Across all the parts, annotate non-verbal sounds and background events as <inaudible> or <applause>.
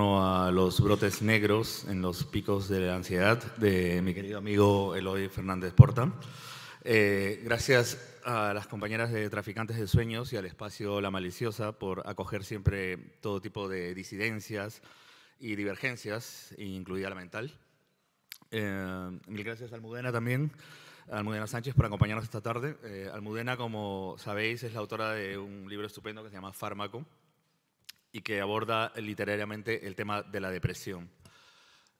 torno a los brotes negros en los picos de la ansiedad de mi querido amigo Eloy Fernández Porta. Eh, gracias a las compañeras de Traficantes de Sueños y al espacio La Maliciosa por acoger siempre todo tipo de disidencias y divergencias, incluida la mental. Eh, mil gracias a Almudena también, a Almudena Sánchez por acompañarnos esta tarde. Eh, Almudena, como sabéis, es la autora de un libro estupendo que se llama Fármaco y que aborda literariamente el tema de la depresión.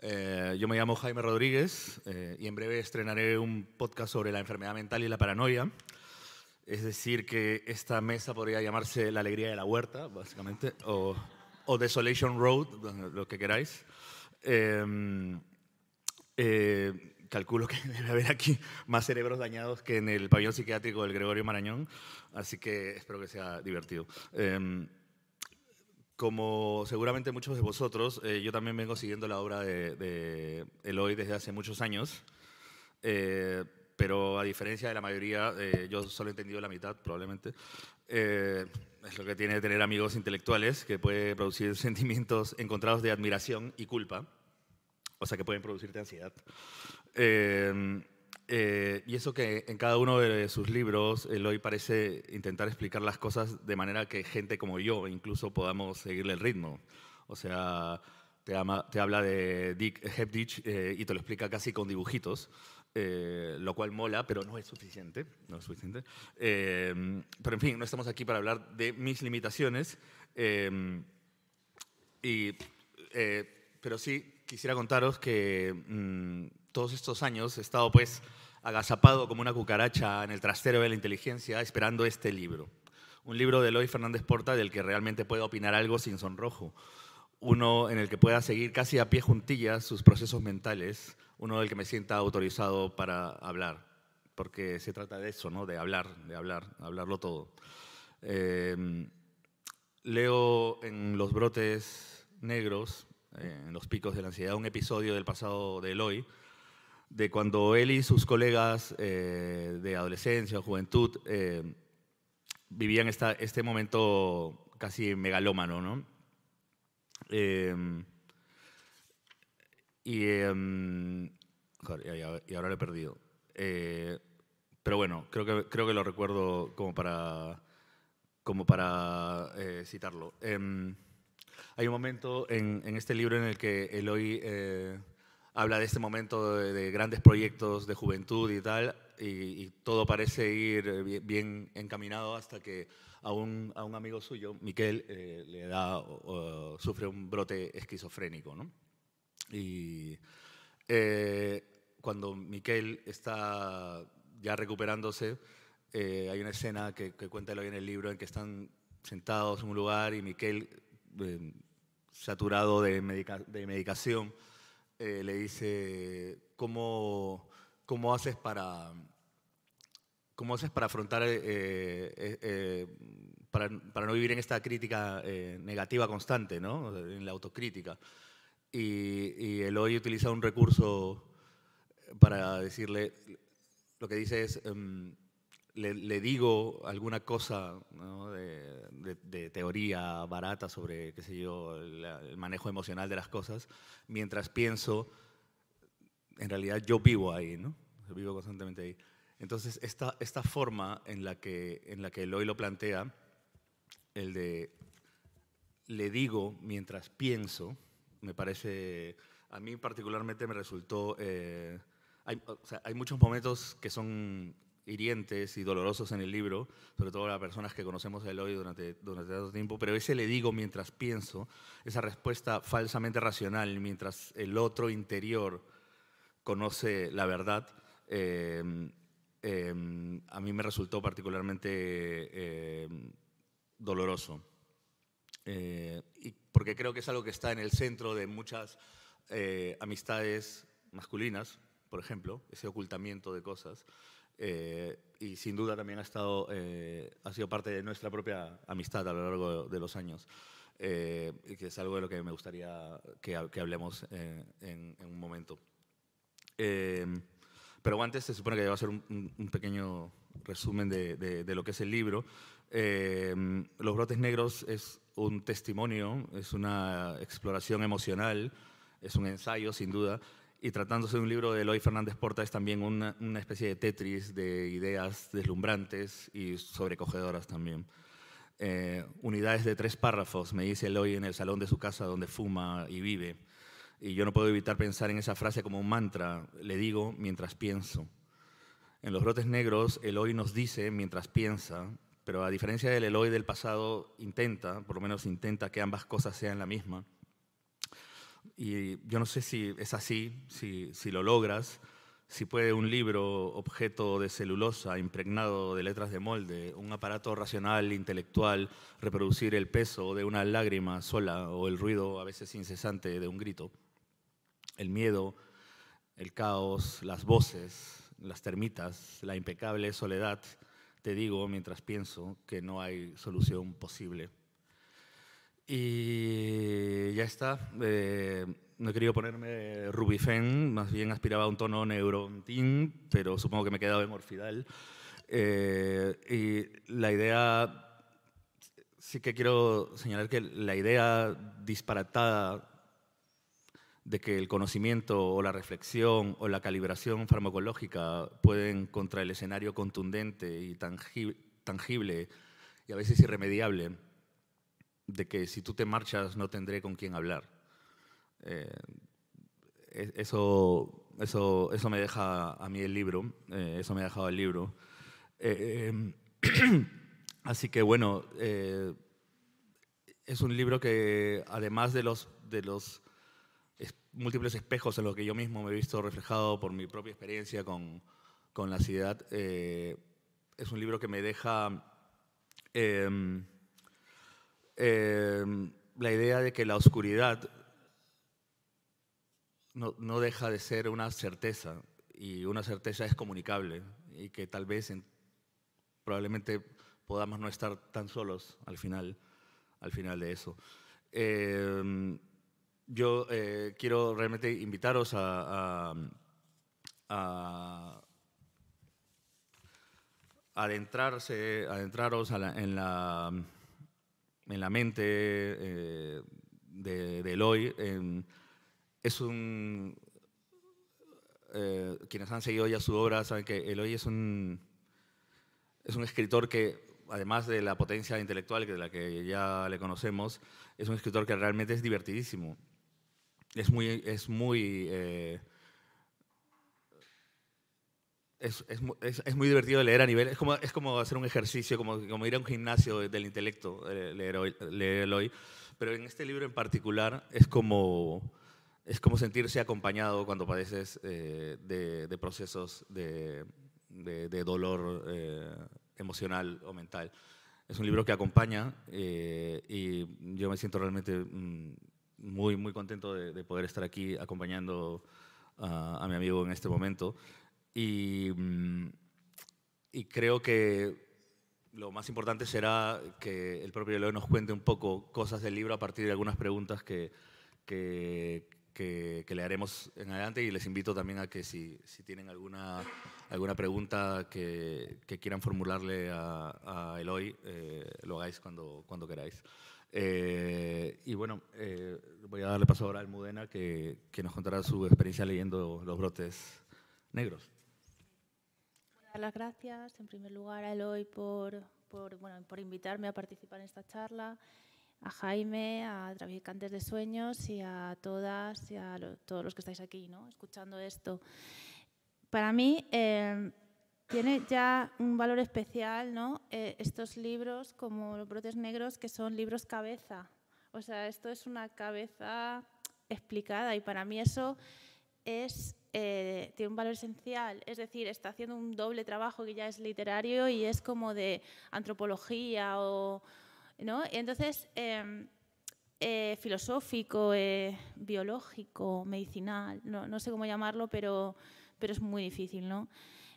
Eh, yo me llamo Jaime Rodríguez eh, y en breve estrenaré un podcast sobre la enfermedad mental y la paranoia. Es decir, que esta mesa podría llamarse La alegría de la huerta, básicamente, o, o Desolation Road, lo que queráis. Em, eh, calculo que <laughs> debe haber aquí más cerebros dañados que en el pabellón psiquiátrico del Gregorio Marañón, así que espero que sea divertido. Como seguramente muchos de vosotros, eh, yo también vengo siguiendo la obra de, Eloy desde hace muchos años, eh, pero a diferencia de la mayoría, eh, yo solo he entendido la mitad probablemente. es lo que tiene tener amigos intelectuales, que puede producir <laughs> sentimientos encontrados de admiración y culpa, o sea que pueden producirte ansiedad. Eh, y eso que en cada uno de sus libros Eloy parece intentar explicar las cosas de manera que gente como yo incluso podamos seguirle el ritmo. O sea, te, te habla de Dick Hepditch eh, y te lo explica casi con dibujitos, eh, lo cual mola, pero no es suficiente. No es suficiente. pero en fin, no estamos aquí para hablar de mis limitaciones. y, pero sí quisiera contaros que mm, todos estos años he estado pues agazapado como una cucaracha en el trastero de la inteligencia esperando este libro. Un libro de Eloy Fernández Porta del que realmente pueda opinar algo sin sonrojo. Uno en el que pueda seguir casi a pie juntillas sus procesos mentales. Uno del que me sienta autorizado para hablar. Porque se trata de eso, ¿no? De hablar, de hablar, hablarlo todo. Em, leo en Los brotes negros, en los picos de la ansiedad, un episodio del pasado de Eloy, de cuando él y sus colegas eh, de adolescencia juventud eh, vivían esta, este momento casi megalómano, ¿no? Em, y, em, y, ahora lo he perdido. Eh, pero bueno, creo que, creo que lo recuerdo como para, como para citarlo. Em, hay un momento en, en, este libro en el que Eloy habla de este momento de, grandes proyectos de juventud y tal, y, todo parece ir bien, encaminado hasta que a un, a un amigo suyo, Miquel, eh, le da, sufre un brote esquizofrénico. ¿no? Y eh, cuando Miquel está ya recuperándose, eh, hay una escena que, que cuenta hoy en el libro en que están sentados en un lugar y Miquel, saturado de, de medicación, eh, le dice, ¿cómo, cómo haces para... ¿Cómo haces para afrontar, eh, eh, para, para, no vivir en esta crítica negativa constante, ¿no? en la autocrítica? Y, y Eloy utiliza un recurso para decirle, lo que dice es, em, le, digo alguna cosa de, teoría barata sobre, qué sé yo, el, manejo emocional de las cosas, mientras pienso, en realidad yo vivo ahí, ¿no? Vivo constantemente ahí. Entonces, esta, esta forma en la, que, en la que Eloy lo plantea, el de le digo mientras pienso, me parece, a mí particularmente me resultó, eh, hay, hay muchos momentos que son hirientes y dolorosos en el libro, sobre todo a personas que conocemos a Eloy durante, durante tanto tiempo, pero ese le digo mientras pienso, esa respuesta falsamente racional, mientras el otro interior conoce la verdad, eh, eh, a mí me resultó particularmente eh, doloroso. y porque creo que es algo que está en el centro de muchas amistades masculinas, por ejemplo, ese ocultamiento de cosas. Eh, y sin duda también ha, estado, eh, ha sido parte de nuestra propia amistad a lo largo de los años, eh, que es algo de lo que me gustaría que, que hablemos en, un momento. pero antes se supone que va a ser un, un pequeño resumen de, de, lo que es el libro. Em, Los brotes negros es un testimonio, es una exploración emocional, es un ensayo sin duda, y tratándose de un libro de Eloy Fernández Porta es también una, una especie de Tetris de ideas deslumbrantes y sobrecogedoras también. Eh, unidades de tres párrafos, me dice Eloy en el salón de su casa donde fuma y vive. Y yo no puedo evitar pensar en esa frase como un mantra, le digo mientras pienso. En los brotes negros, Eloy nos dice mientras piensa, pero a diferencia del Eloy del pasado, intenta, por lo menos intenta que ambas cosas sean la misma. Y yo no sé si es así, si, si lo logras, si puede un libro, objeto de celulosa, impregnado de letras de molde, un aparato racional, intelectual, reproducir el peso de una lágrima sola o el ruido a veces incesante de un grito. El miedo, el caos, las voces, las termitas, la impecable soledad, te digo mientras pienso que no hay solución posible. Y ya está. Eh, no he querido ponerme Rubifen, más bien aspiraba a un tono neurontin, pero supongo que me he quedado en Orfidal. Eh, y la idea, sí que quiero señalar que la idea disparatada de que el conocimiento o la reflexión o la calibración farmacológica pueden contra el escenario contundente y tangible y a veces irremediable de que si tú te marchas no tendré con quién hablar. Eh, e-, eso, eso, eso me deja a mí el libro, eh, eso me ha dejado el libro. Eh, <clears throat> así que bueno, es un libro que además de los, de los múltiples espejos en los que yo mismo me he visto reflejado por mi propia experiencia con, con la ciudad, es un libro que me deja em, em, la idea de que la oscuridad no, no, deja de ser una certeza y una certeza es comunicable y que tal vez probablemente podamos no estar tan solos al final, al final de eso. Em, yo eh, quiero realmente invitaros a, a, adentrarse, adentraros en, la, en la mente eh, de, de, Eloy. es un, eh, quienes han seguido ya su obra saben que Eloy es un, es un escritor que, además de la potencia intelectual de la que ya le conocemos, es un escritor que realmente es divertidísimo es muy, es muy, eh, es, es, es, muy divertido leer a nivel, es como, es como hacer un ejercicio, como, como ir a un gimnasio del intelecto, eh, leer, hoy, leer hoy. Pero en este libro en particular es como, es como sentirse acompañado cuando padeces eh, de, de, procesos de, de, de dolor emocional o mental. Es un libro que acompaña y yo me siento realmente mm, muy, muy contento de, poder estar aquí acompañando a, mi amigo en este momento. Y, mm, y, creo que lo más importante será que el propio Eloy nos cuente un poco cosas del libro a partir de algunas preguntas que, que, que, le haremos en adelante y les invito también a que si, si tienen alguna, alguna pregunta que, quieran formularle a, a Eloy, eh, lo hagáis cuando, cuando queráis. Eh, y bueno, eh, voy a darle paso ahora a Almudena que, que, nos contará su experiencia leyendo Los brotes negros. Dar las gracias en primer lugar a Eloy por, por, bueno, por invitarme a participar en esta charla, a Jaime, a Traficantes de Sueños y a todas y a todos los que estáis aquí ¿no? escuchando esto. Para mí, eh, tiene ya un valor especial ¿no? Eh, estos libros como Los brotes negros, que son libros cabeza. O sea, esto es una cabeza explicada y para mí eso es, eh, tiene un valor esencial. Es decir, está haciendo un doble trabajo que ya es literario y es como de antropología o... ¿no? Entonces, em, eh, filosófico, biológico, medicinal, no, no, sé cómo llamarlo, pero, pero es muy difícil, ¿no?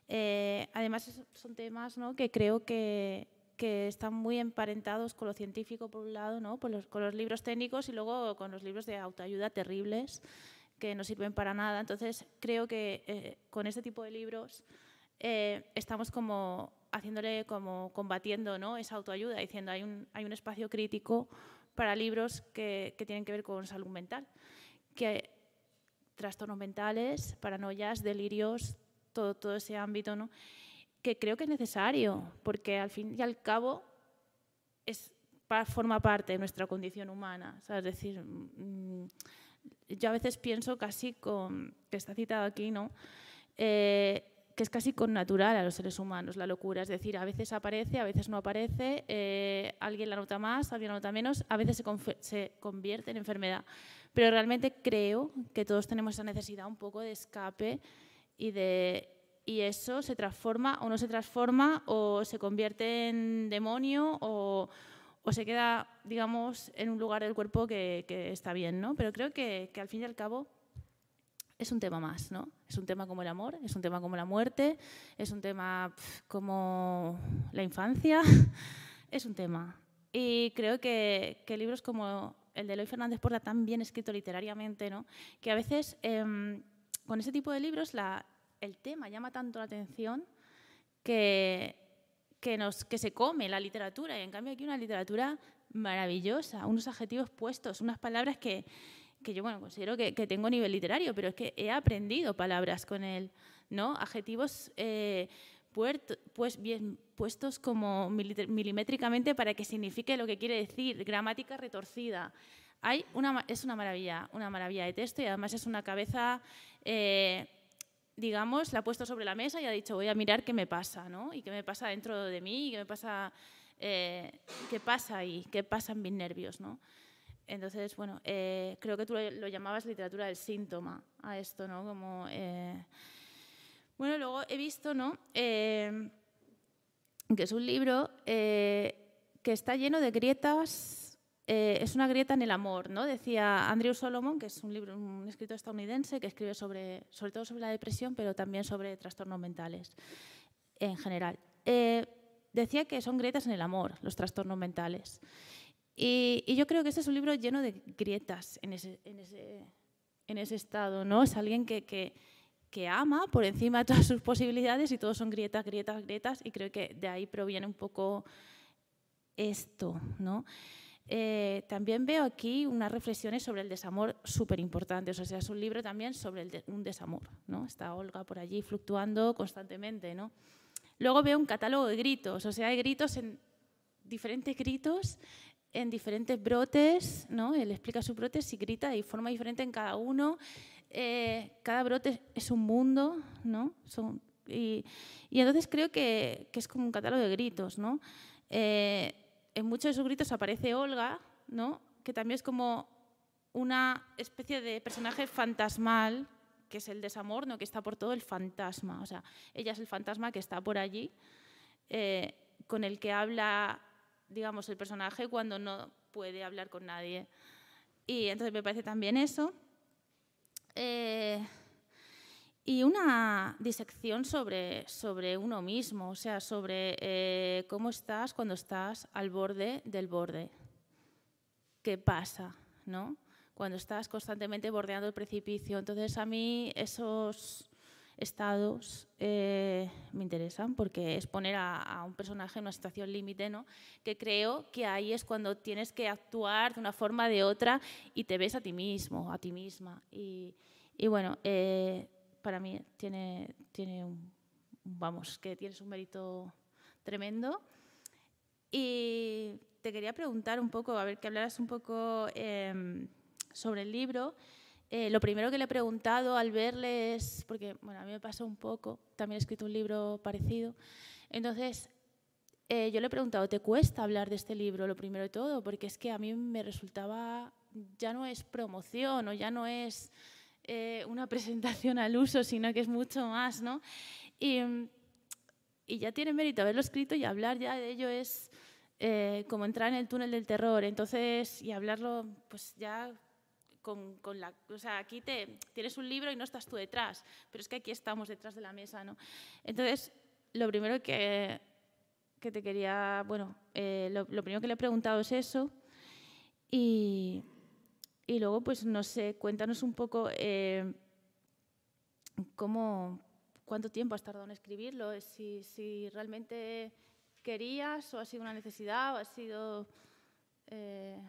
Eh, además, son temas ¿no? que creo que, que, están muy emparentados con lo científico, por un lado, ¿no? los, con los libros técnicos y luego con los libros de autoayuda terribles que no sirven para nada. Entonces, creo que eh, con este tipo de libros eh, estamos como haciéndole como combatiendo ¿no? esa autoayuda, diciendo hay un, hay un espacio crítico para libros que, que tienen que ver con salud mental, que trastornos mentales, paranoias, delirios, todo, todo ese ámbito, ¿no? que creo que es necesario, porque al fin y al cabo es, forma parte de nuestra condición humana. Es decir, mm, yo a veces pienso casi con, que está citado aquí, ¿no? Eh, que es casi con natural a los seres humanos la locura, es decir, a veces aparece, a veces no aparece, eh, alguien la nota más, alguien la nota menos, a veces se, se, convierte en enfermedad. Pero realmente creo que todos tenemos esa necesidad un poco de escape y, de, y eso se transforma o no se transforma o se convierte en demonio o, o se queda, digamos, en un lugar del cuerpo que, está bien, ¿no? Pero creo que, que al fin y al cabo es un tema más, ¿no? Es un tema como el amor, es un tema como la muerte, es un tema como la infancia, <laughs> es un tema. Y creo que, que, libros como el de Eloy Fernández Porta, tan bien escrito literariamente, ¿no? que a veces em, con ese tipo de libros la, el tema llama tanto la atención que, que, nos, que se come la literatura. Y en cambio aquí una literatura maravillosa, unos adjetivos puestos, unas palabras que, que yo bueno, considero que, que, tengo nivel literario, pero es que he aprendido palabras con él, ¿no? Adjetivos eh, pues bien puestos como milimétricamente para que signifique lo que quiere decir, gramática retorcida. Hay una, es una maravilla, una maravilla de texto y además es una cabeza, eh, digamos, la ha puesto sobre la mesa y ha dicho voy a mirar qué me pasa, ¿no? Y qué me pasa dentro de mí, y qué me pasa, eh, qué pasa ahí, qué pasa en mis nervios, ¿no? Entonces, bueno, eh, creo que tú lo, llamabas literatura del síntoma a esto, ¿no? Como, eh, bueno, luego he visto, ¿no? Eh, que es un libro que está lleno de grietas, es una grieta en el amor, ¿no? Decía Andrew Solomon, que es un libro, un escritor estadounidense que escribe sobre, sobre todo sobre la depresión, pero también sobre trastornos mentales en general. decía que son grietas en el amor, los trastornos mentales. Y, yo creo que este es un libro lleno de grietas en ese, en ese, en ese estado, ¿no? Es alguien que, que, que, ama por encima de todas sus posibilidades y todos son grietas, grietas, grietas, y creo que de ahí proviene un poco esto, ¿no? Eh, también veo aquí unas reflexiones sobre el desamor súper importantes, o sea, es un libro también sobre un desamor, ¿no? Está Olga por allí fluctuando constantemente, ¿no? Luego veo un catálogo de gritos, o sea, hay gritos en diferentes gritos en diferentes brotes, ¿no? Él explica sus brotes y grita de forma diferente en cada uno. Eh, cada brote es un mundo, ¿no? Son, y, y, entonces creo que, que, es como un catálogo de gritos, ¿no? Eh, en muchos de sus gritos aparece Olga, ¿no? Que también es como una especie de personaje fantasmal, que es el desamor, ¿no? Que está por todo el fantasma. O sea, ella es el fantasma que está por allí, eh, con el que habla digamos, el personaje cuando no puede hablar con nadie. Y entonces me parece también eso. Eh, y una disección sobre, sobre uno mismo, o sea, sobre eh, cómo estás cuando estás al borde del borde. ¿Qué pasa? ¿no? Cuando estás constantemente bordeando el precipicio. Entonces a mí esos estados eh, me interesan porque es poner a, un personaje en una situación límite, ¿no? que creo que ahí es cuando tienes que actuar de una forma o de otra y te ves a ti mismo, a ti misma. Y, y bueno, eh, para mí tiene, tiene un, vamos, que tienes un mérito tremendo. Y te quería preguntar un poco, a ver, que hablaras un poco eh, sobre el libro. Eh, lo primero que le he preguntado al verle es, porque bueno, a mí me pasó un poco, también he escrito un libro parecido, entonces eh, yo le he preguntado, ¿te cuesta hablar de este libro lo primero de todo? Porque es que a mí me resultaba, ya no es promoción o ya no es eh, una <laughs> presentación al uso, sino que es mucho más, ¿no? Y, y ya tiene mérito haberlo escrito y hablar ya de ello es como entrar en el túnel del terror, entonces, y hablarlo, pues ya con, con, la, o sea, aquí te, tienes un libro y no estás tú detrás, pero es que aquí estamos detrás de la mesa, ¿no? Entonces, lo primero que, que te quería, bueno, eh, lo, primero que le he preguntado es eso y, y luego, pues, no sé, cuéntanos un poco eh, cómo, cuánto tiempo has tardado en escribirlo, si, si realmente querías o ha sido una necesidad o ha sido... Eh,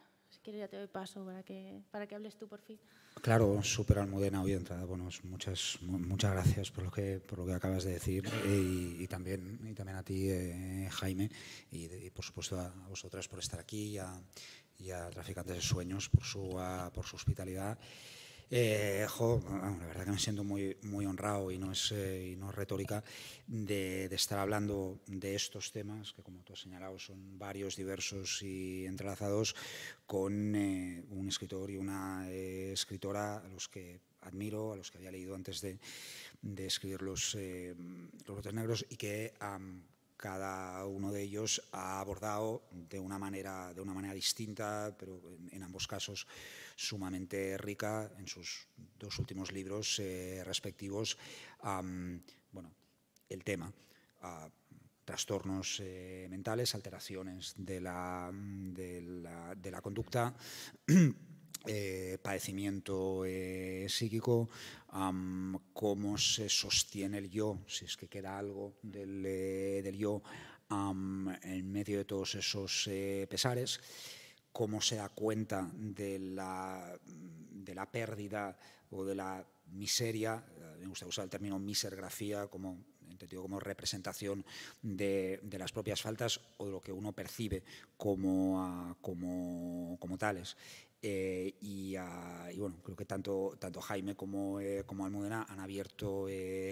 si quieres ya te doy paso para que, para que hables tú por fin. Claro, súper almudena hoy entrada. Bueno, muchas, muchas gracias por lo que, por lo que acabas de decir eh, y, también, y también a ti, eh, Jaime, y, por supuesto a vosotras por estar aquí y a, Traficantes de Sueños por su, por su hospitalidad. Eh, la verdad que me siento muy, muy honrado y no es, eh, no retórica de, estar hablando de estos temas, que como tú has señalado son varios, diversos y entrelazados, con eh, un escritor y una escritora a los que admiro, a los que había leído antes de, escribir los, los Negros y que cada uno de ellos ha abordado de una manera, de una manera distinta, pero en ambos casos sumamente rica en sus dos últimos libros eh, respectivos, bueno, el tema. trastornos eh, mentales, alteraciones de la, de la, conducta, <clears throat> eh, padecimiento psíquico, cómo se sostiene el yo, si es que queda algo del, del yo en medio de todos esos pesares cómo se da cuenta de la, de la pérdida o de la miseria, eh, me gusta usar el término misergrafía como entendido como representación de, de, las propias faltas o de lo que uno percibe como, ah, como, como tales. Eh, y, bueno, creo que tanto, tanto Jaime como, eh, como Almudena han abierto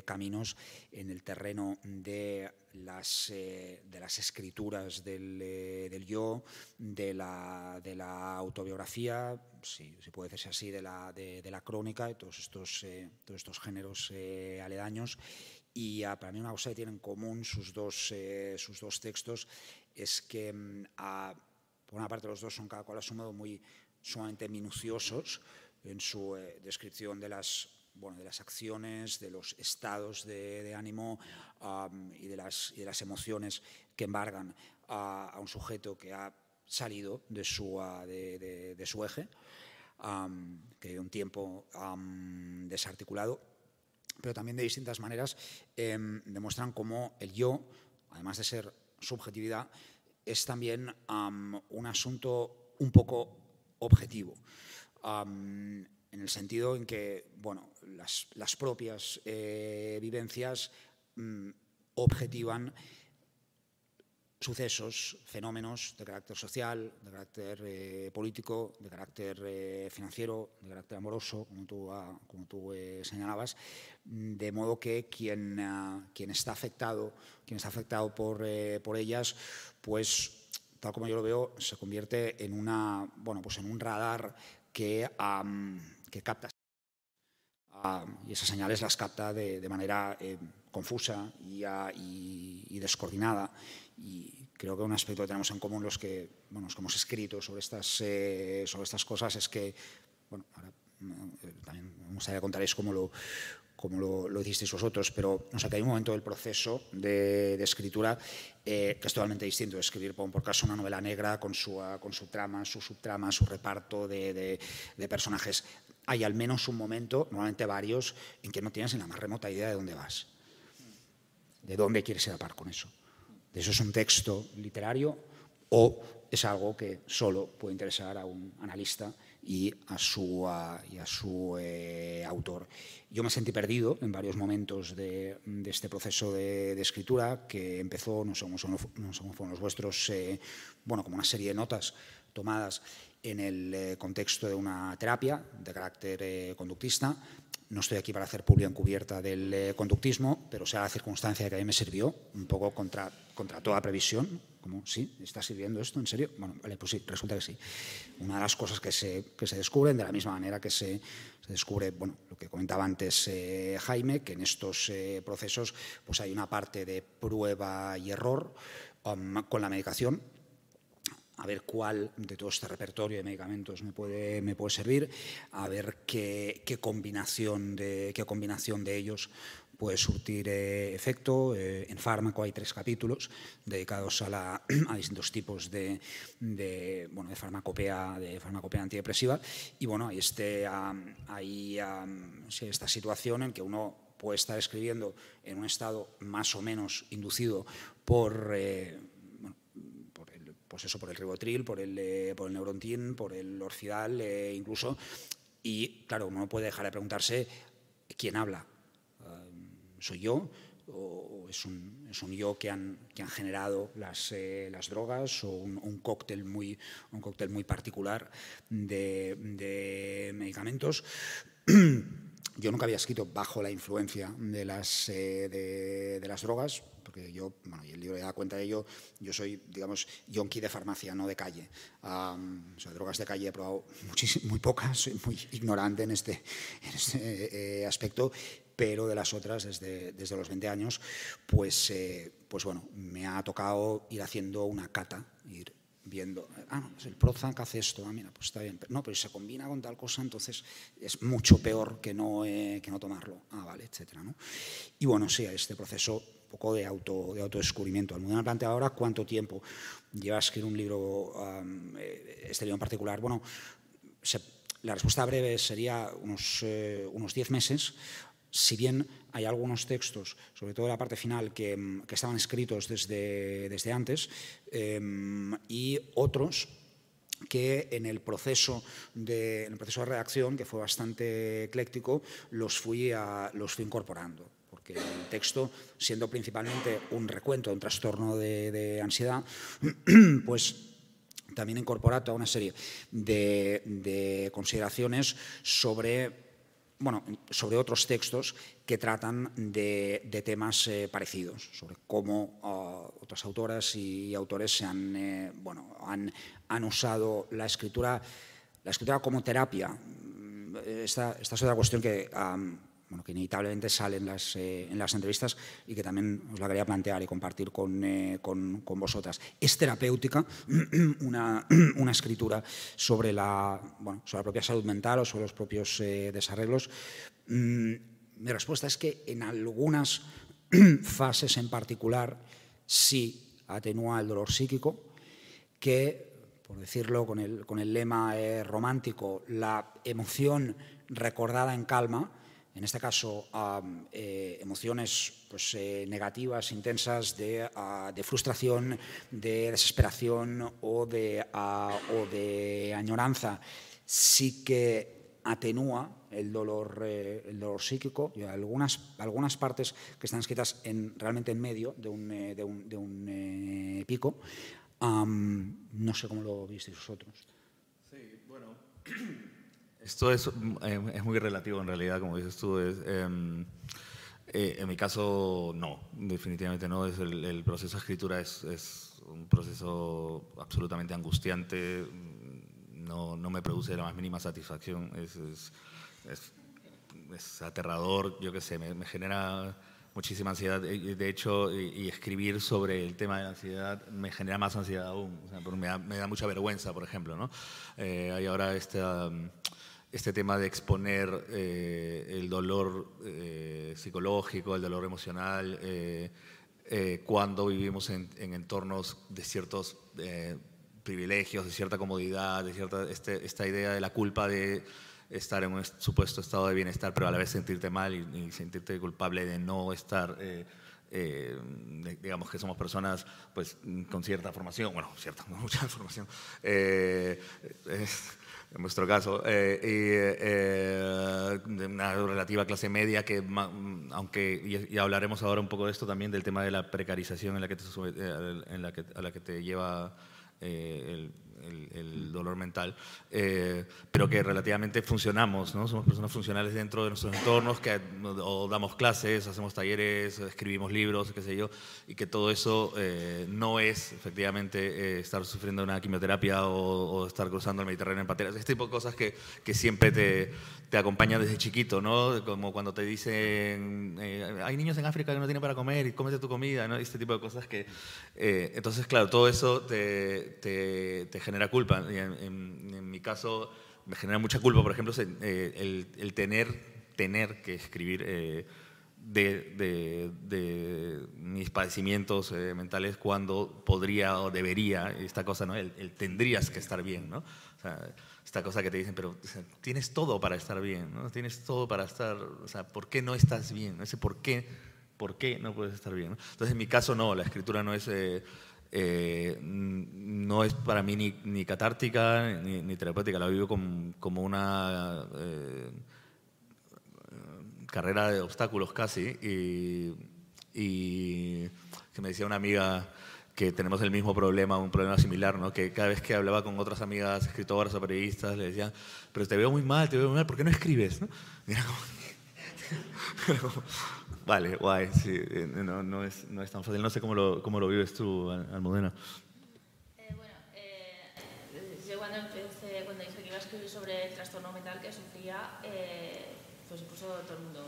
caminos en el terreno de las, de las escrituras del, del yo, de la, de la autobiografía, si se puede decirse así, de la, de, la crónica, de todos estos, todos estos géneros aledaños. Y ah, para mí una cosa que tienen en común sus dos, sus dos textos es que, mm, por una parte, los dos son cada cual a muy sumamente minuciosos en su eh, descripción de las, bueno, de las acciones, de los estados de, ánimo y, de las, de las, emociones que embargan a, un sujeto que ha salido de su, de, de, su eje, que un tiempo desarticulado, pero también de distintas maneras em, demuestran cómo el yo, además de ser subjetividad, es también un asunto un poco objetivo. En el sentido en que bueno, las, propias eh, vivencias mm, objetivan sucesos, fenómenos de carácter social, de carácter eh, político, de carácter eh, financiero, de carácter amoroso, como tú, como tú señalabas, de modo que quien, ah, quien, está afectado, quien está afectado por, por ellas, pues tal como yo lo veo, se convierte en, una, bueno, pues en un radar que, que capta y esas señales las capta de, manera eh, confusa y, descoordinada. Y creo que un aspecto que tenemos en común los que, bueno, los que hemos escrito sobre estas, eh, sobre estas cosas es que, bueno, ahora eh, también me gustaría contaréis cómo lo, como lo, lo hicisteis vosotros, pero no sé, que hay un momento del proceso de, escritura eh, que es totalmente distinto de escribir, por, caso, una novela negra con su, ah, con su trama, su subtrama, su reparto de, personajes. Hay al menos un momento, normalmente varios, en que no tienes la más remota idea de dónde vas, de dónde quieres ir a par con eso. De eso es un texto literario o es algo que solo puede interesar a un analista y a su, y a su eh, autor. Yo me sentí perdido en varios momentos de, este proceso de, escritura que empezó, no sé cómo, fueron los vuestros, eh, bueno, como una serie de notas tomadas en el eh, contexto de una terapia de carácter conductista. No estoy aquí para hacer publicidad encubierta del conductismo, pero sea la circunstancia que a mí me sirvió, un poco contra, contra toda previsión, como, ¿sí? ¿Está sirviendo esto? ¿En serio? Bueno, vale, pues sí, resulta que sí. Una de las cosas que se, que se descubren, de la misma manera que se, descubre, bueno, lo que comentaba antes eh, Jaime, que en estos eh, procesos pues hay una parte de prueba y error um, con la medicación, a ver cuál de todo este repertorio de medicamentos me puede, me puede servir, a ver qué, qué, combinación de, qué combinación de ellos puede surtir eh, efecto. Eh, en fármaco hay tres capítulos dedicados a, la, <clears throat> a distintos tipos de, de, bueno, de, farmacopea, de farmacopea antidepresiva. Y bueno, hay, este, hay esta situación en que uno puede estar escribiendo en un estado más o menos inducido por, el, pues eso, por el ribotril, por el, por el neurontin, por el orfidal, incluso. Y claro, uno no puede dejar de preguntarse quién habla. ¿Soy yo? o es un, es un yo que han, que han generado las, eh, las drogas o un, un, cóctel muy, un cóctel muy particular de, de medicamentos. <clears throat> Yo nunca había escrito bajo la influencia de las, eh, de, las drogas, porque yo, bueno, y el libro da cuenta de ello, yo soy, digamos, yonki de farmacia, no de calle. Um, o sea, drogas de calle he probado muy pocas, soy muy ignorante en este, en este eh, aspecto, pero de las otras, desde, desde los 20 años, pues, eh, pues bueno, me ha tocado ir haciendo una cata, ir viendo, ah, no, pues el Prozac hace esto, ah, mira, pues está bien, pero no, pero se combina con tal cosa, entonces es mucho peor que no, eh, que no tomarlo, ah, vale, etcétera, ¿no? Y bueno, sí, este proceso un poco de, auto, de autodescubrimiento. Han planteado ahora cuánto tiempo lleva a escribir un libro, um, este libro en particular. Bueno, la respuesta breve sería unos, eh, unos 10 meses, si bien hay algunos textos, sobre todo la parte final, que, mm, que estaban escritos desde, desde antes, eh, y otros que en el, proceso de, el proceso de redacción, que fue bastante ecléctico, los fui, a, los fui incorporando. Porque el texto, siendo principalmente un recuento un trastorno de, de ansiedad, <clears throat> pues también incorpora toda una serie de, de consideraciones sobre bueno, sobre otros textos que tratan de, temas eh, parecidos, sobre cómo uh, otras autoras y autores se han, eh, bueno, han, han, usado la escritura, la escritura como terapia. Esta, esta es otra cuestión que bueno, que inevitablemente sale en las, eh, en las, entrevistas y que también os la quería plantear y compartir con, con, vosotras. ¿Es terapéutica <clears throat> una, <clears throat> una escritura sobre la, bueno, sobre la, propia salud mental o sobre los propios desarreglos? Mm, mi respuesta es que en algunas <clears throat> fases en particular sí atenúa el dolor psíquico, que, por decirlo con el, con el lema eh, romántico, la emoción recordada en calma, en este caso eh, emociones pues, eh, negativas, intensas, de, uh, de, frustración, de desesperación o de, uh, o de añoranza, sí que atenúa el dolor, eh, el dolor psíquico y algunas, algunas partes que están escritas en, realmente en medio de un, eh, de un, de un eh, pico. No sé cómo lo visteis vosotros. Sí, bueno. <clears throat> Esto es, eh, es, muy relativo en realidad, como dices tú. Es, eh, en mi caso, no, definitivamente no. Es el, el proceso de escritura es, es, un proceso absolutamente angustiante. No, no, me produce la más mínima satisfacción. Es, es aterrador, yo qué sé, me, genera muchísima ansiedad. De hecho, y, escribir sobre el tema de la ansiedad me genera más ansiedad aún. Me, da, me, da, mucha vergüenza, por ejemplo. ¿no? hay ahora esta... Este tema de exponer eh, el dolor eh, psicológico, el dolor emocional, eh, eh cuando vivimos en, en, entornos de ciertos eh, privilegios, de cierta comodidad, de cierta, este, esta idea de la culpa de estar en un supuesto estado de bienestar, pero a la vez sentirte mal y, y sentirte culpable de no estar... Eh, digamos que somos personas pues con cierta formación, bueno, cierta, <laughs> mucha formación, eh, eh, en nuestro caso, eh, y, eh, de una relativa clase media que, aunque, y, y, hablaremos ahora un poco de esto también, del tema de la precarización en la que te, eh, en la que, a la que te lleva eh, el, el, el, dolor mental, eh, pero que relativamente funcionamos, ¿no? Somos personas funcionales dentro de nuestros entornos, que o damos clases, hacemos talleres, escribimos libros, qué sé yo, y que todo eso eh, no es efectivamente eh, estar sufriendo una quimioterapia o, o, estar cruzando el Mediterráneo en pateras, este tipo de cosas que, que siempre te, te acompañan desde chiquito, ¿no? Como cuando te dicen, eh, hay niños en África que no tienen para comer y cómete tu comida, ¿no? Este tipo de cosas que... entonces, claro, todo eso te, te, te genera culpa. En, en, en, mi caso me genera mucha culpa, por ejemplo, eh, el, el, tener, tener que escribir eh, de, de, mis padecimientos eh, mentales cuando podría o debería, esta cosa, ¿no? El, tendrías que estar bien, ¿no? O sea, esta cosa que te dicen, pero tienes todo para estar bien, ¿no? Tienes todo para estar, o sea, ¿por qué no estás bien? Ese por qué, por qué no puedes estar bien. Entonces, en mi caso, no, la escritura no es... Eh, eh, no es para mí ni, ni catártica ni, terapéutica, la vivo como, como una carrera de obstáculos casi y, y que me decía una amiga que tenemos el mismo problema, un problema similar, ¿no? que cada vez que hablaba con otras amigas escritoras o periodistas le decían, pero te veo muy mal, te veo muy mal, ¿por qué no escribes? ¿no? <laughs> vale, guay, sí, eh, no, no, es, no es tan fácil. No sé cómo lo, cómo lo vives tú, Almudena. Eh, bueno, eh, yo cuando, empecé, cuando dije que iba a escribir sobre el trastorno mental que sufría, eh, pues se puso todo el mundo